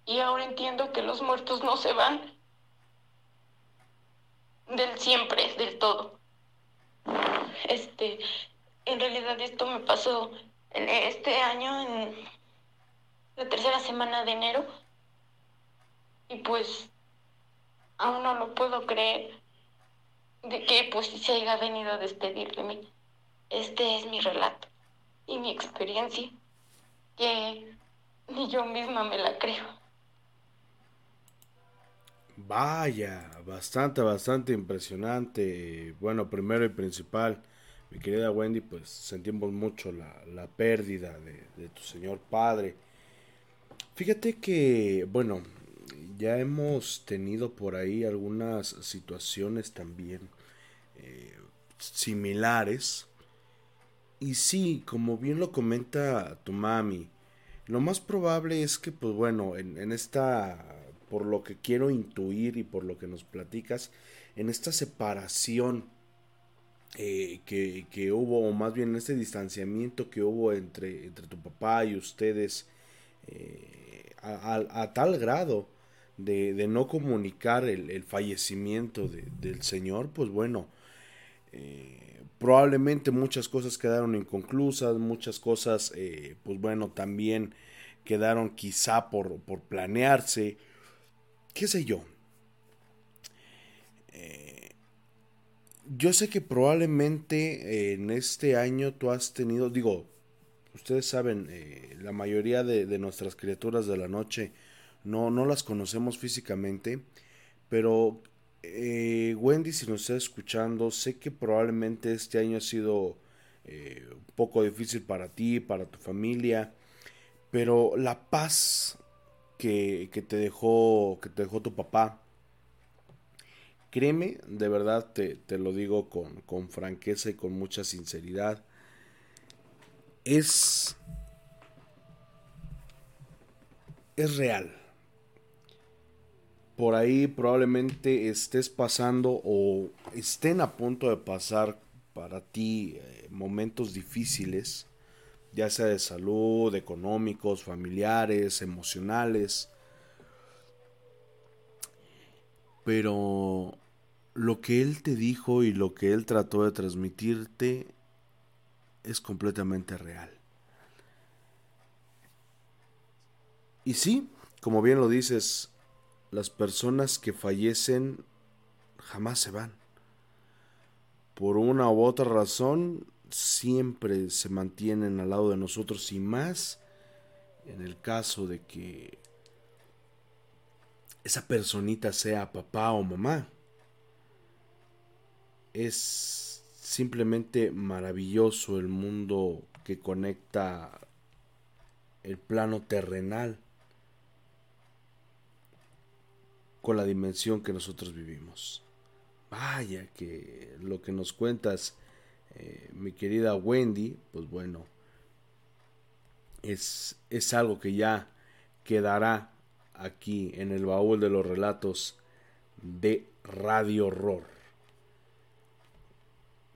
Y ahora entiendo que los muertos no se van del siempre, del todo. Este, en realidad esto me pasó este año, en la tercera semana de enero. Y pues aún no lo puedo creer de que pues se haya venido a despedir de mí. Este es mi relato y mi experiencia, que ni yo misma me la creo. Vaya, bastante, bastante impresionante. Bueno, primero y principal, mi querida Wendy, pues sentimos mucho la, pérdida de, de, tu señor padre. Fíjate que, bueno, ya hemos tenido por ahí algunas situaciones también eh, similares. Y sí, como bien lo comenta tu mami, lo más probable es que, pues bueno, en, en esta, por lo que quiero intuir y por lo que nos platicas, en esta separación eh, que, que, hubo, o más bien en este distanciamiento que hubo entre, entre tu papá y ustedes, eh, a, tal grado de, de no comunicar el, el fallecimiento de, del Señor, pues bueno, eh, probablemente muchas cosas quedaron inconclusas, muchas cosas, eh, pues bueno, también quedaron quizá por, por planearse, qué sé yo. Eh, yo sé que probablemente en este año tú has tenido, digo, ustedes saben, la mayoría de, de, nuestras criaturas de la noche no, no las conocemos físicamente, pero eh, Wendy, si nos está escuchando, sé que probablemente este año ha sido eh, un poco difícil para ti, para tu familia, pero la paz que, te dejó, que te dejó tu papá, créeme, de verdad te, lo digo con, con franqueza y con mucha sinceridad, es, es real por ahí probablemente estés pasando o estén a punto de pasar para ti eh, momentos difíciles, ya sea de salud, económicos, familiares, emocionales. Pero lo que él te dijo y lo que él trató de transmitirte es completamente real. Y sí, como bien lo dices, las personas que fallecen jamás se van. Por una u otra razón, siempre se mantienen al lado de nosotros y más en el caso de que esa personita sea papá o mamá. Es simplemente maravilloso el mundo que conecta el plano terrenal con la dimensión que nosotros vivimos. Vaya que lo que nos cuentas, eh, mi querida Wendy, pues bueno, es, es algo que ya quedará aquí en el baúl de los relatos de Radio Horror.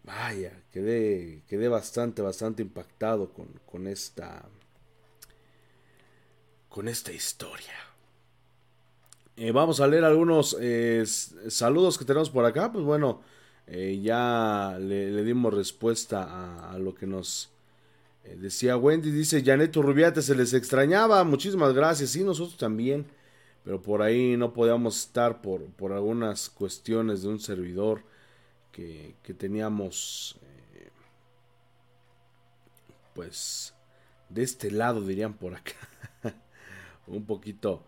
Vaya, quedé, quedé bastante, bastante impactado con, con esta. con esta historia. Eh, vamos a leer algunos eh, saludos que tenemos por acá. Pues bueno, eh, ya le, dimos respuesta a, lo que nos decía Wendy. Dice Janet Rubiate, se les extrañaba. Muchísimas gracias. Sí, nosotros también. Pero por ahí no podíamos estar por, por algunas cuestiones de un servidor que, que teníamos. pues de este lado dirían por acá. [laughs] un poquito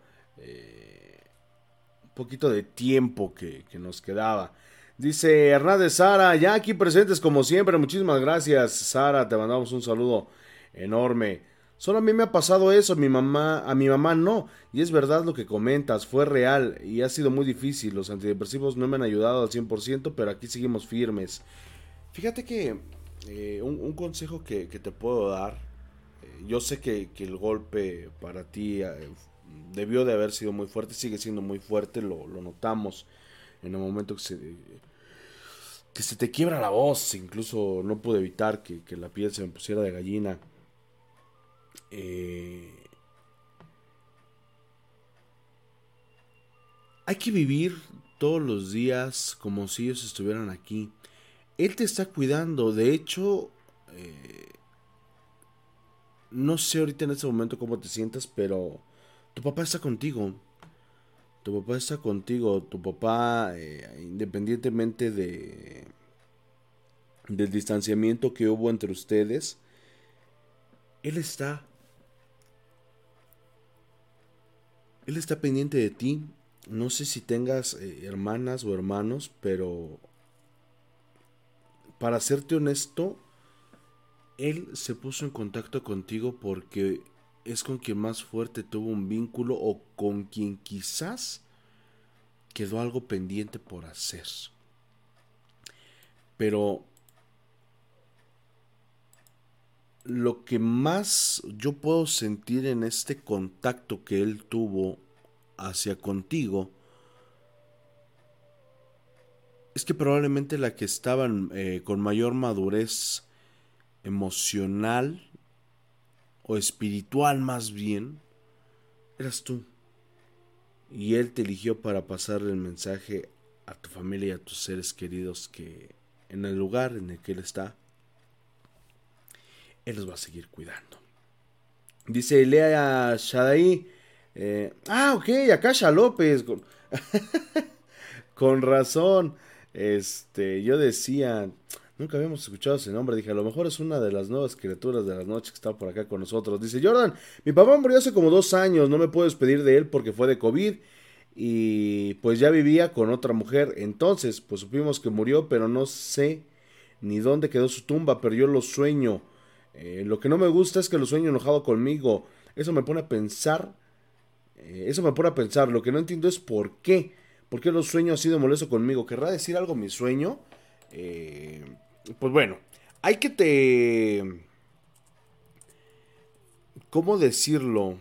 poquito de tiempo que, nos quedaba. Dice Hernández Sara, ya aquí presentes como siempre, muchísimas gracias Sara, te mandamos un saludo enorme. Solo a mí me ha pasado eso, a mi mamá, a mi mamá no. Y es verdad lo que comentas, fue real y ha sido muy difícil. Los antidepresivos no me han ayudado al 100%, pero aquí seguimos firmes. Fíjate que eh, un, consejo que, te puedo dar, eh, yo sé que, que, el golpe para ti eh, debió de haber sido muy fuerte, sigue siendo muy fuerte, lo, notamos en el momento que se, que se te quiebra la voz, incluso no pude evitar que, la piel se me pusiera de gallina. Eh, hay que vivir todos los días como si ellos estuvieran aquí. Él te está cuidando, de hecho, eh, no sé ahorita en este momento cómo te sientas, pero tu papá está contigo. Tu papá está contigo, tu papá, eh, independientemente de del distanciamiento que hubo entre ustedes, él está él está pendiente de ti. No sé si tengas eh, hermanas o hermanos, pero para serte honesto, él se puso en contacto contigo porque es con quien más fuerte tuvo un vínculo o con quien quizás quedó algo pendiente por hacer. Pero lo que más yo puedo sentir en este contacto que él tuvo hacia contigo es que probablemente la que estaban eh, con mayor madurez emocional o espiritual más bien, eras tú. Y Él te eligió para pasarle el mensaje a tu familia y a tus seres queridos que en el lugar en el que Él está, Él los va a seguir cuidando. Dice Lea Shadai, eh, ah, ok, Akasha López, con, [laughs] con razón, este, yo decía, Nunca habíamos escuchado ese nombre. Dije, a lo mejor es una de las nuevas criaturas de la noche que está por acá con nosotros. Dice, Jordan, mi papá murió hace como dos años. No me puedo despedir de él porque fue de COVID. Y pues ya vivía con otra mujer. Entonces, pues supimos que murió, pero no sé ni dónde quedó su tumba. Pero yo lo sueño. Eh, lo que no me gusta es que lo sueño enojado conmigo. Eso me pone a pensar. Eh, eso me pone a pensar. Lo que no entiendo es por qué. ¿Por qué los sueños ha sido molesto conmigo? ¿Querrá decir algo mi sueño? Eh, pues bueno, hay que te... ¿Cómo decirlo?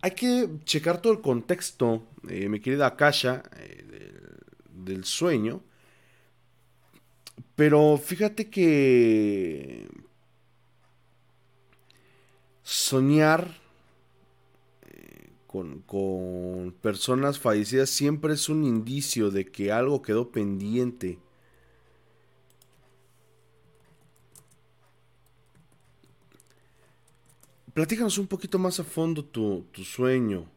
Hay que checar todo el contexto, eh, mi querida Akasha, eh, del, sueño. Pero fíjate que soñar eh, con, con, personas fallecidas siempre es un indicio de que algo quedó pendiente Platícanos un poquito más a fondo tu, sueño.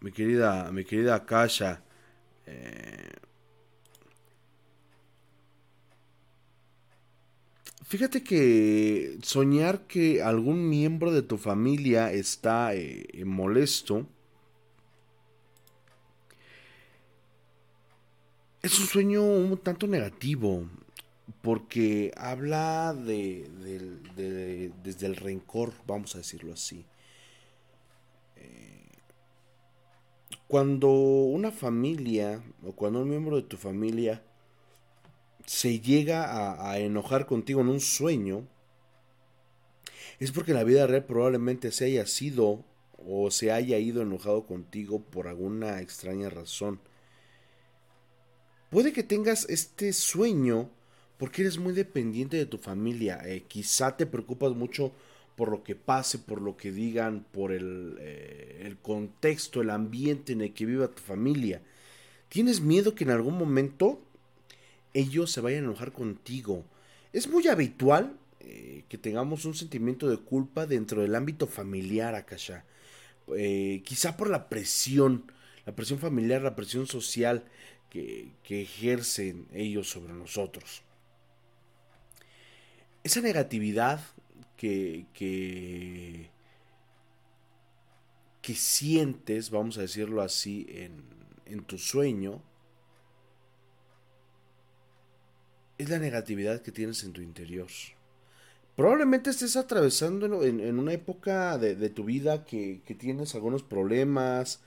Mi querida, mi querida. Eh, fíjate que soñar que algún miembro de tu familia está eh, molesto es un sueño un tanto negativo porque habla de, desde el rencor, vamos a decirlo así. Eh, cuando una familia o cuando un miembro de tu familia se llega a, a, enojar contigo en un sueño, es porque en la vida real probablemente se haya sido o se haya ido enojado contigo por alguna extraña razón. Puede que tengas este sueño porque eres muy dependiente de tu familia. Eh, quizá te preocupas mucho por lo que pase, por lo que digan, por el, eh, el, contexto, el ambiente en el que viva tu familia. Tienes miedo que en algún momento ellos se vayan a enojar contigo. Es muy habitual eh, que tengamos un sentimiento de culpa dentro del ámbito familiar, Akasha. quizá por la presión, la presión familiar, la presión social que ejercen ellos sobre nosotros esa negatividad que, que, que sientes, vamos a decirlo así, en, en tu sueño, es la negatividad que tienes en tu interior. Probablemente estés atravesando en, una época de, tu vida que, que, tienes algunos problemas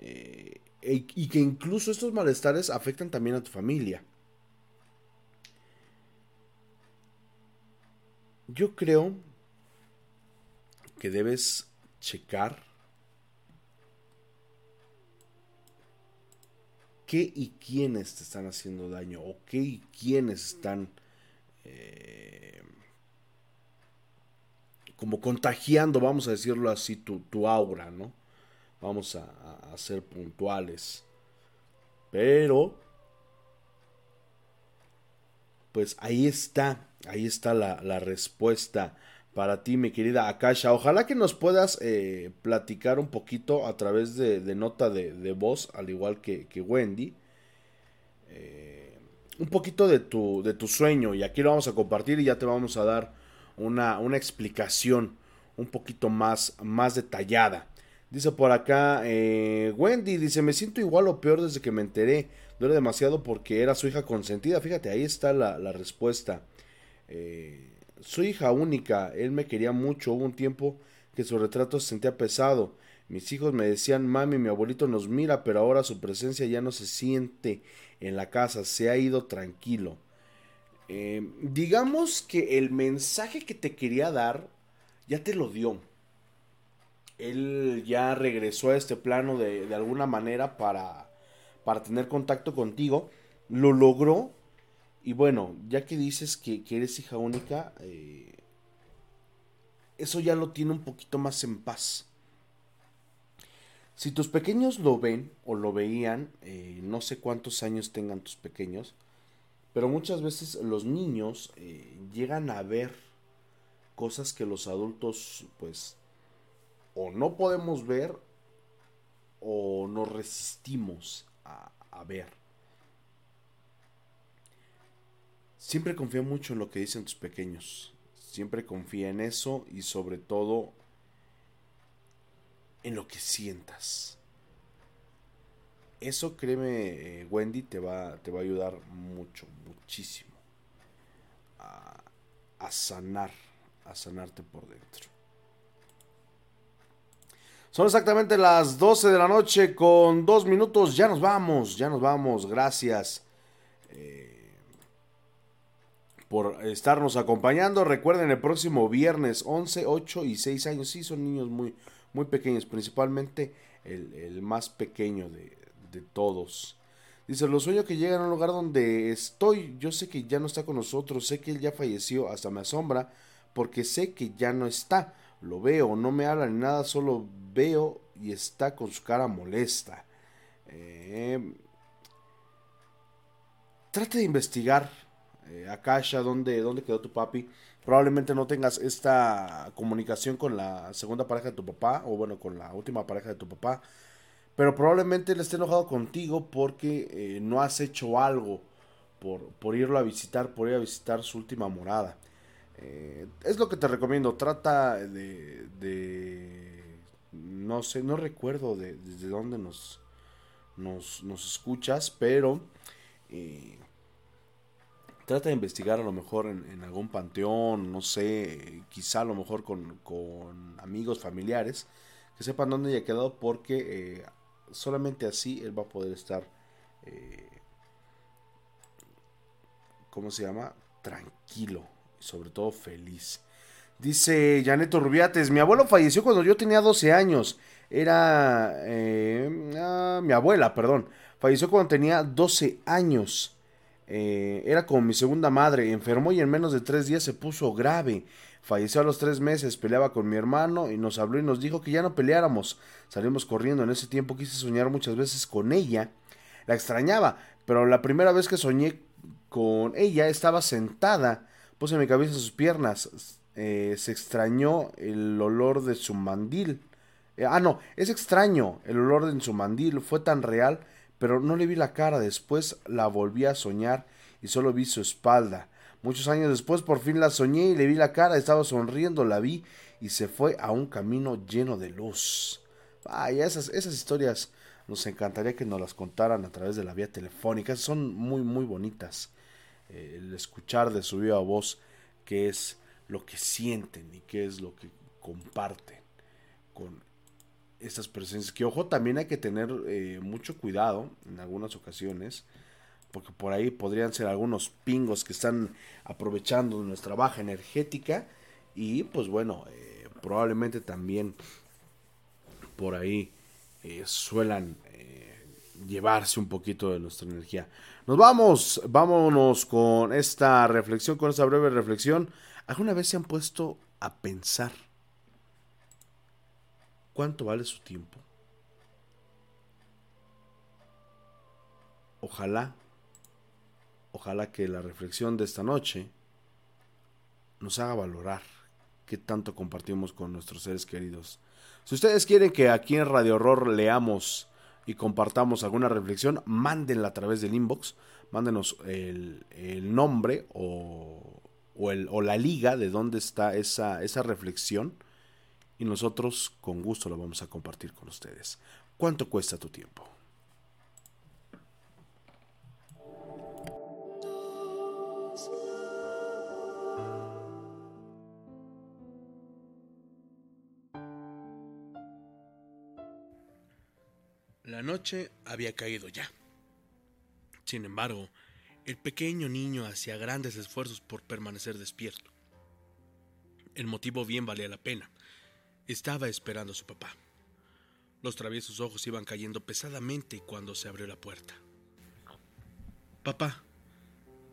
eh, y que incluso estos malestares afectan también a tu familia. Yo creo que debes checar qué y quiénes te están haciendo daño o qué y quiénes están eh, como contagiando, vamos a decirlo así, tu, tu aura, ¿no? Vamos a, a ser puntuales. Pero, pues ahí está Ahí está la, respuesta para ti, mi querida Akasha. Ojalá que nos puedas eh, platicar un poquito a través de, nota de, voz, al igual que, Wendy. Eh, un poquito de tu, de tu sueño. Y aquí lo vamos a compartir y ya te vamos a dar una, una explicación un poquito más, más detallada. Dice por acá, eh, Wendy, dice, me siento igual o peor desde que me enteré. Duele demasiado porque era su hija consentida. Fíjate, ahí está la, la respuesta. Eh, su hija única, él me quería mucho. Hubo un tiempo que su retrato se sentía pesado. Mis hijos me decían, mami, mi abuelito nos mira, pero ahora su presencia ya no se siente en la casa, se ha ido tranquilo. Eh, digamos que el mensaje que te quería dar ya te lo dio. Él ya regresó a este plano de, alguna manera para, para tener contacto contigo. Lo logró. Y bueno, ya que dices que, eres hija única, eh, eso ya lo tiene un poquito más en paz. Si tus pequeños lo ven o lo veían, eh, no sé cuántos años tengan tus pequeños, pero muchas veces los niños eh, llegan a ver cosas que los adultos pues o no podemos ver o nos resistimos a, ver. Siempre confía mucho en lo que dicen tus pequeños. Siempre confía en eso y sobre todo en lo que sientas. Eso, créeme, eh, Wendy, te va, te va a ayudar mucho, muchísimo a, a sanar a sanarte por dentro. Son exactamente las 12 de la noche con dos minutos. Ya nos vamos, ya nos vamos. Gracias eh, por estarnos acompañando. Recuerden el próximo viernes 11, 8 y 6 años. Sí, son niños muy, muy pequeños, principalmente el, más pequeño de, de todos. Dice, los sueños que llegan a un lugar donde estoy, yo sé que ya no está con nosotros, sé que él ya falleció, hasta me asombra porque sé que ya no está. Lo veo, no me habla ni nada, solo veo y está con su cara molesta. Eh, trate de investigar, eh, Akasha, ¿dónde, quedó tu papi. Probablemente no tengas esta comunicación con la segunda pareja de tu papá, o bueno, con la última pareja de tu papá. Pero probablemente él esté enojado contigo porque eh, no has hecho algo por, por irlo a visitar, por ir a visitar su última morada. Eh, es lo que te recomiendo. Trata de, no sé, no recuerdo de, desde dónde nos, nos, escuchas, pero eh, trata de investigar a lo mejor en, algún panteón, no sé, quizá a lo mejor con, amigos, familiares, que sepan dónde haya quedado, porque eh, solamente así él va a poder estar, ¿cómo se llama? Tranquilo sobre todo feliz. Dice Janeto Rubiates, mi abuelo falleció cuando yo tenía 12 años. Era... Eh, ah, mi abuela, perdón. Falleció cuando tenía 12 años. Eh, era como mi segunda madre. Enfermó y en menos de tres días se puso grave. Falleció a los tres meses, peleaba con mi hermano y nos habló y nos dijo que ya no peleáramos. Salimos corriendo. En ese tiempo quise soñar muchas veces con ella. La extrañaba, pero la primera vez que soñé con ella estaba sentada Puse mi cabeza en sus piernas. Eh, se extrañó el olor de su mandil. Eh, ah, no, es extraño. El olor de su mandil fue tan real, pero no le vi la cara. Después la volví a soñar y solo vi su espalda. Muchos años después por fin la soñé y le vi la cara. Estaba sonriendo, la vi y se fue a un camino lleno de luz. Ay, esas, esas historias nos encantaría que nos las contaran a través de la vía telefónica. Son muy, muy bonitas. Eh, el escuchar de su viva voz qué es lo que sienten y qué es lo que comparten con estas presencias. Que ojo, también hay que tener eh, mucho cuidado en algunas ocasiones, porque por ahí podrían ser algunos pingos que están aprovechando nuestra baja energética y pues bueno, eh, probablemente también por ahí suelan llevarse un poquito de nuestra energía. Nos vamos, vámonos con esta reflexión, con esta breve reflexión. ¿Alguna vez se han puesto a pensar cuánto vale su tiempo? Ojalá, ojalá que la reflexión de esta noche nos haga valorar que tanto compartimos con nuestros seres queridos. Si ustedes quieren que aquí en Radio Horror leamos y compartamos alguna reflexión, mándenla a través del inbox, mándenos el, el nombre o, o, el, o, la liga de dónde está esa, esa reflexión y nosotros con gusto lo vamos a compartir con ustedes. ¿Cuánto cuesta tu tiempo? La noche había caído ya. Sin embargo, el pequeño niño hacía grandes esfuerzos por permanecer despierto. El motivo bien valía la pena. Estaba esperando a su papá. Los traviesos ojos iban cayendo pesadamente cuando se abrió la puerta. Papá,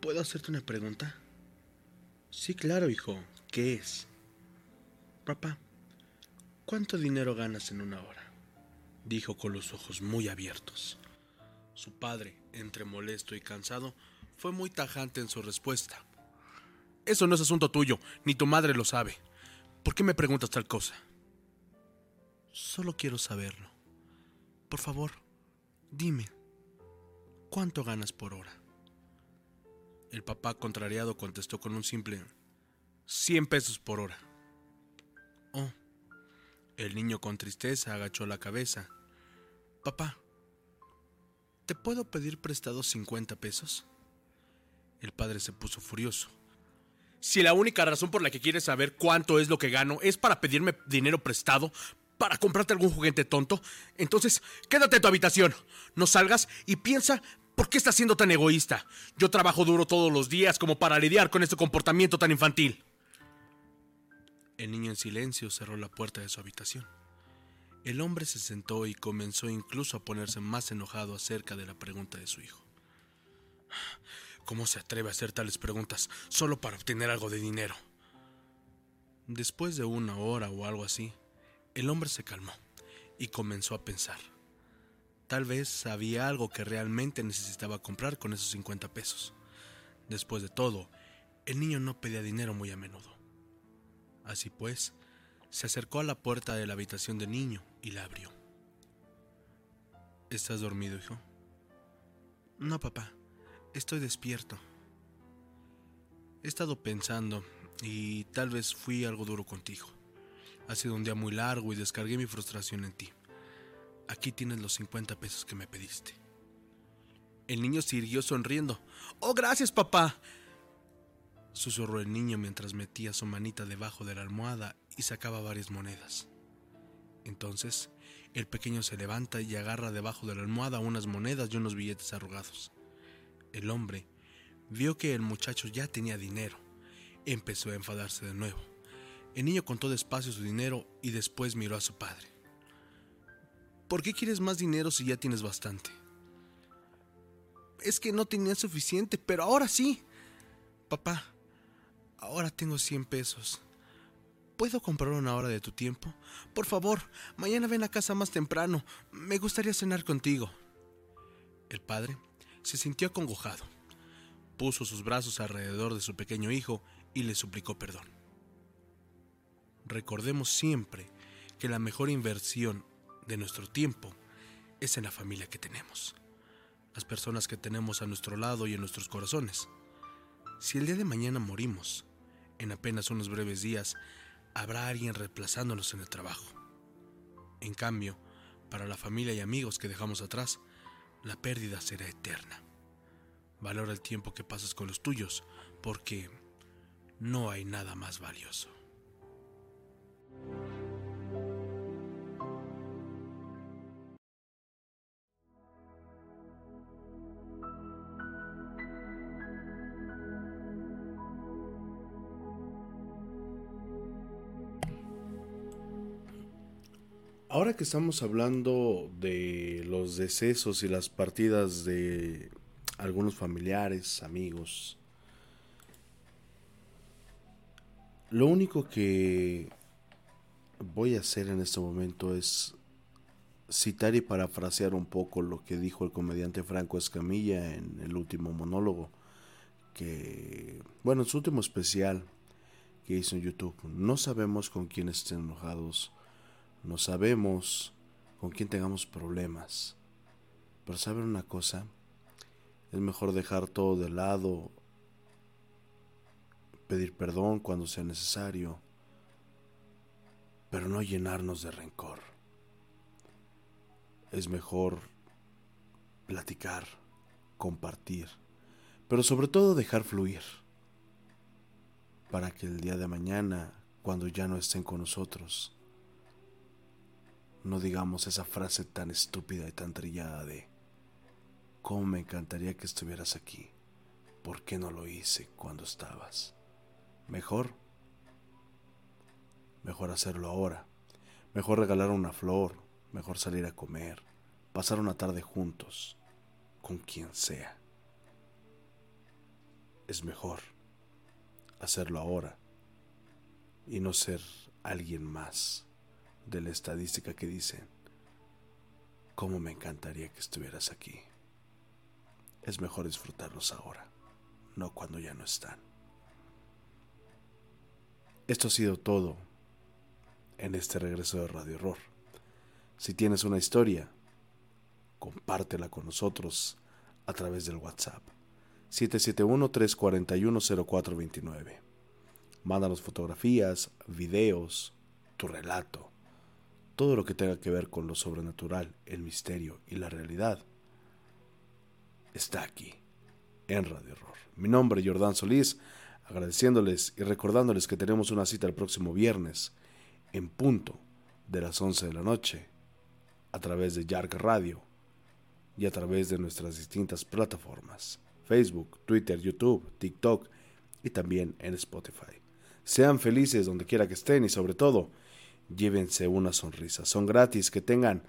¿puedo hacerte una pregunta? Sí, claro, hijo. ¿Qué es? Papá, ¿cuánto dinero ganas en una hora? dijo con los ojos muy abiertos. Su padre, entre molesto y cansado, fue muy tajante en su respuesta. Eso no es asunto tuyo, ni tu madre lo sabe. ¿Por qué me preguntas tal cosa? Solo quiero saberlo. Por favor, dime, ¿cuánto ganas por hora? El papá contrariado contestó con un simple 100 pesos por hora. Oh, el niño con tristeza agachó la cabeza. Papá, ¿te puedo pedir prestado 50 pesos? El padre se puso furioso. Si la única razón por la que quieres saber cuánto es lo que gano es para pedirme dinero prestado, para comprarte algún juguete tonto, entonces quédate en tu habitación. No salgas y piensa por qué estás siendo tan egoísta. Yo trabajo duro todos los días como para lidiar con este comportamiento tan infantil. El niño en silencio cerró la puerta de su habitación. El hombre se sentó y comenzó incluso a ponerse más enojado acerca de la pregunta de su hijo. ¿Cómo se atreve a hacer tales preguntas solo para obtener algo de dinero? Después de una hora o algo así, el hombre se calmó y comenzó a pensar. Tal vez había algo que realmente necesitaba comprar con esos 50 pesos. Después de todo, el niño no pedía dinero muy a menudo. Así pues, se acercó a la puerta de la habitación del niño y la abrió. ¿Estás dormido, hijo? No, papá, estoy despierto. He estado pensando y tal vez fui algo duro contigo. Ha sido un día muy largo y descargué mi frustración en ti. Aquí tienes los 50 pesos que me pediste. El niño siguió sonriendo. Oh, gracias, papá susurró el niño mientras metía su manita debajo de la almohada y sacaba varias monedas. Entonces, el pequeño se levanta y agarra debajo de la almohada unas monedas y unos billetes arrugados. El hombre vio que el muchacho ya tenía dinero. Empezó a enfadarse de nuevo. El niño contó despacio su dinero y después miró a su padre. ¿Por qué quieres más dinero si ya tienes bastante? Es que no tenía suficiente, pero ahora sí. Papá, Ahora tengo 100 pesos. ¿Puedo comprar una hora de tu tiempo? Por favor, mañana ven a casa más temprano. Me gustaría cenar contigo. El padre se sintió acongojado. Puso sus brazos alrededor de su pequeño hijo y le suplicó perdón. Recordemos siempre que la mejor inversión de nuestro tiempo es en la familia que tenemos, las personas que tenemos a nuestro lado y en nuestros corazones. Si el día de mañana morimos, en apenas unos breves días habrá alguien reemplazándonos en el trabajo. En cambio, para la familia y amigos que dejamos atrás, la pérdida será eterna. Valora el tiempo que pasas con los tuyos, porque no hay nada más valioso. Ahora que estamos hablando de los decesos y las partidas de algunos familiares, amigos, lo único que voy a hacer en este momento es citar y parafrasear un poco lo que dijo el comediante Franco Escamilla en el último monólogo, que, bueno, en su último especial, que hizo en YouTube. No sabemos con quién estén enojados, no sabemos con quién tengamos problemas. Pero saben una cosa, es mejor dejar todo de lado, pedir perdón cuando sea necesario, pero no llenarnos de rencor. Es mejor platicar, compartir, pero sobre todo dejar fluir, para que el día de mañana, cuando ya no estén con nosotros, no digamos esa frase tan estúpida y tan trillada de, ¿cómo me encantaría que estuvieras aquí? ¿Por qué no lo hice cuando estabas? Mejor, mejor hacerlo ahora, mejor regalar una flor, mejor salir a comer, pasar una tarde juntos, con quien sea. Es mejor hacerlo ahora y no ser alguien más de la estadística que dicen, cómo me encantaría que estuvieras aquí. Es mejor disfrutarlos ahora, no cuando ya no están. Esto ha sido todo en este regreso de Radio Horror. Si tienes una historia, compártela con nosotros a través del WhatsApp 771-341-0429. Mándanos fotografías, videos, tu relato todo lo que tenga que ver con lo sobrenatural, el misterio y la realidad está aquí, en Radio Horror. Mi nombre es Jordán Solís, agradeciéndoles y recordándoles que tenemos una cita el próximo viernes, en punto de las 11 de la noche, a través de Yark Radio y a través de nuestras distintas plataformas, Facebook, Twitter, YouTube, TikTok y también en Spotify. Sean felices donde quiera que estén y sobre todo, llévense una sonrisa. Son gratis, que tengan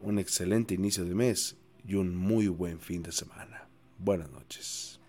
un excelente inicio de mes y un muy buen fin de semana. Buenas noches.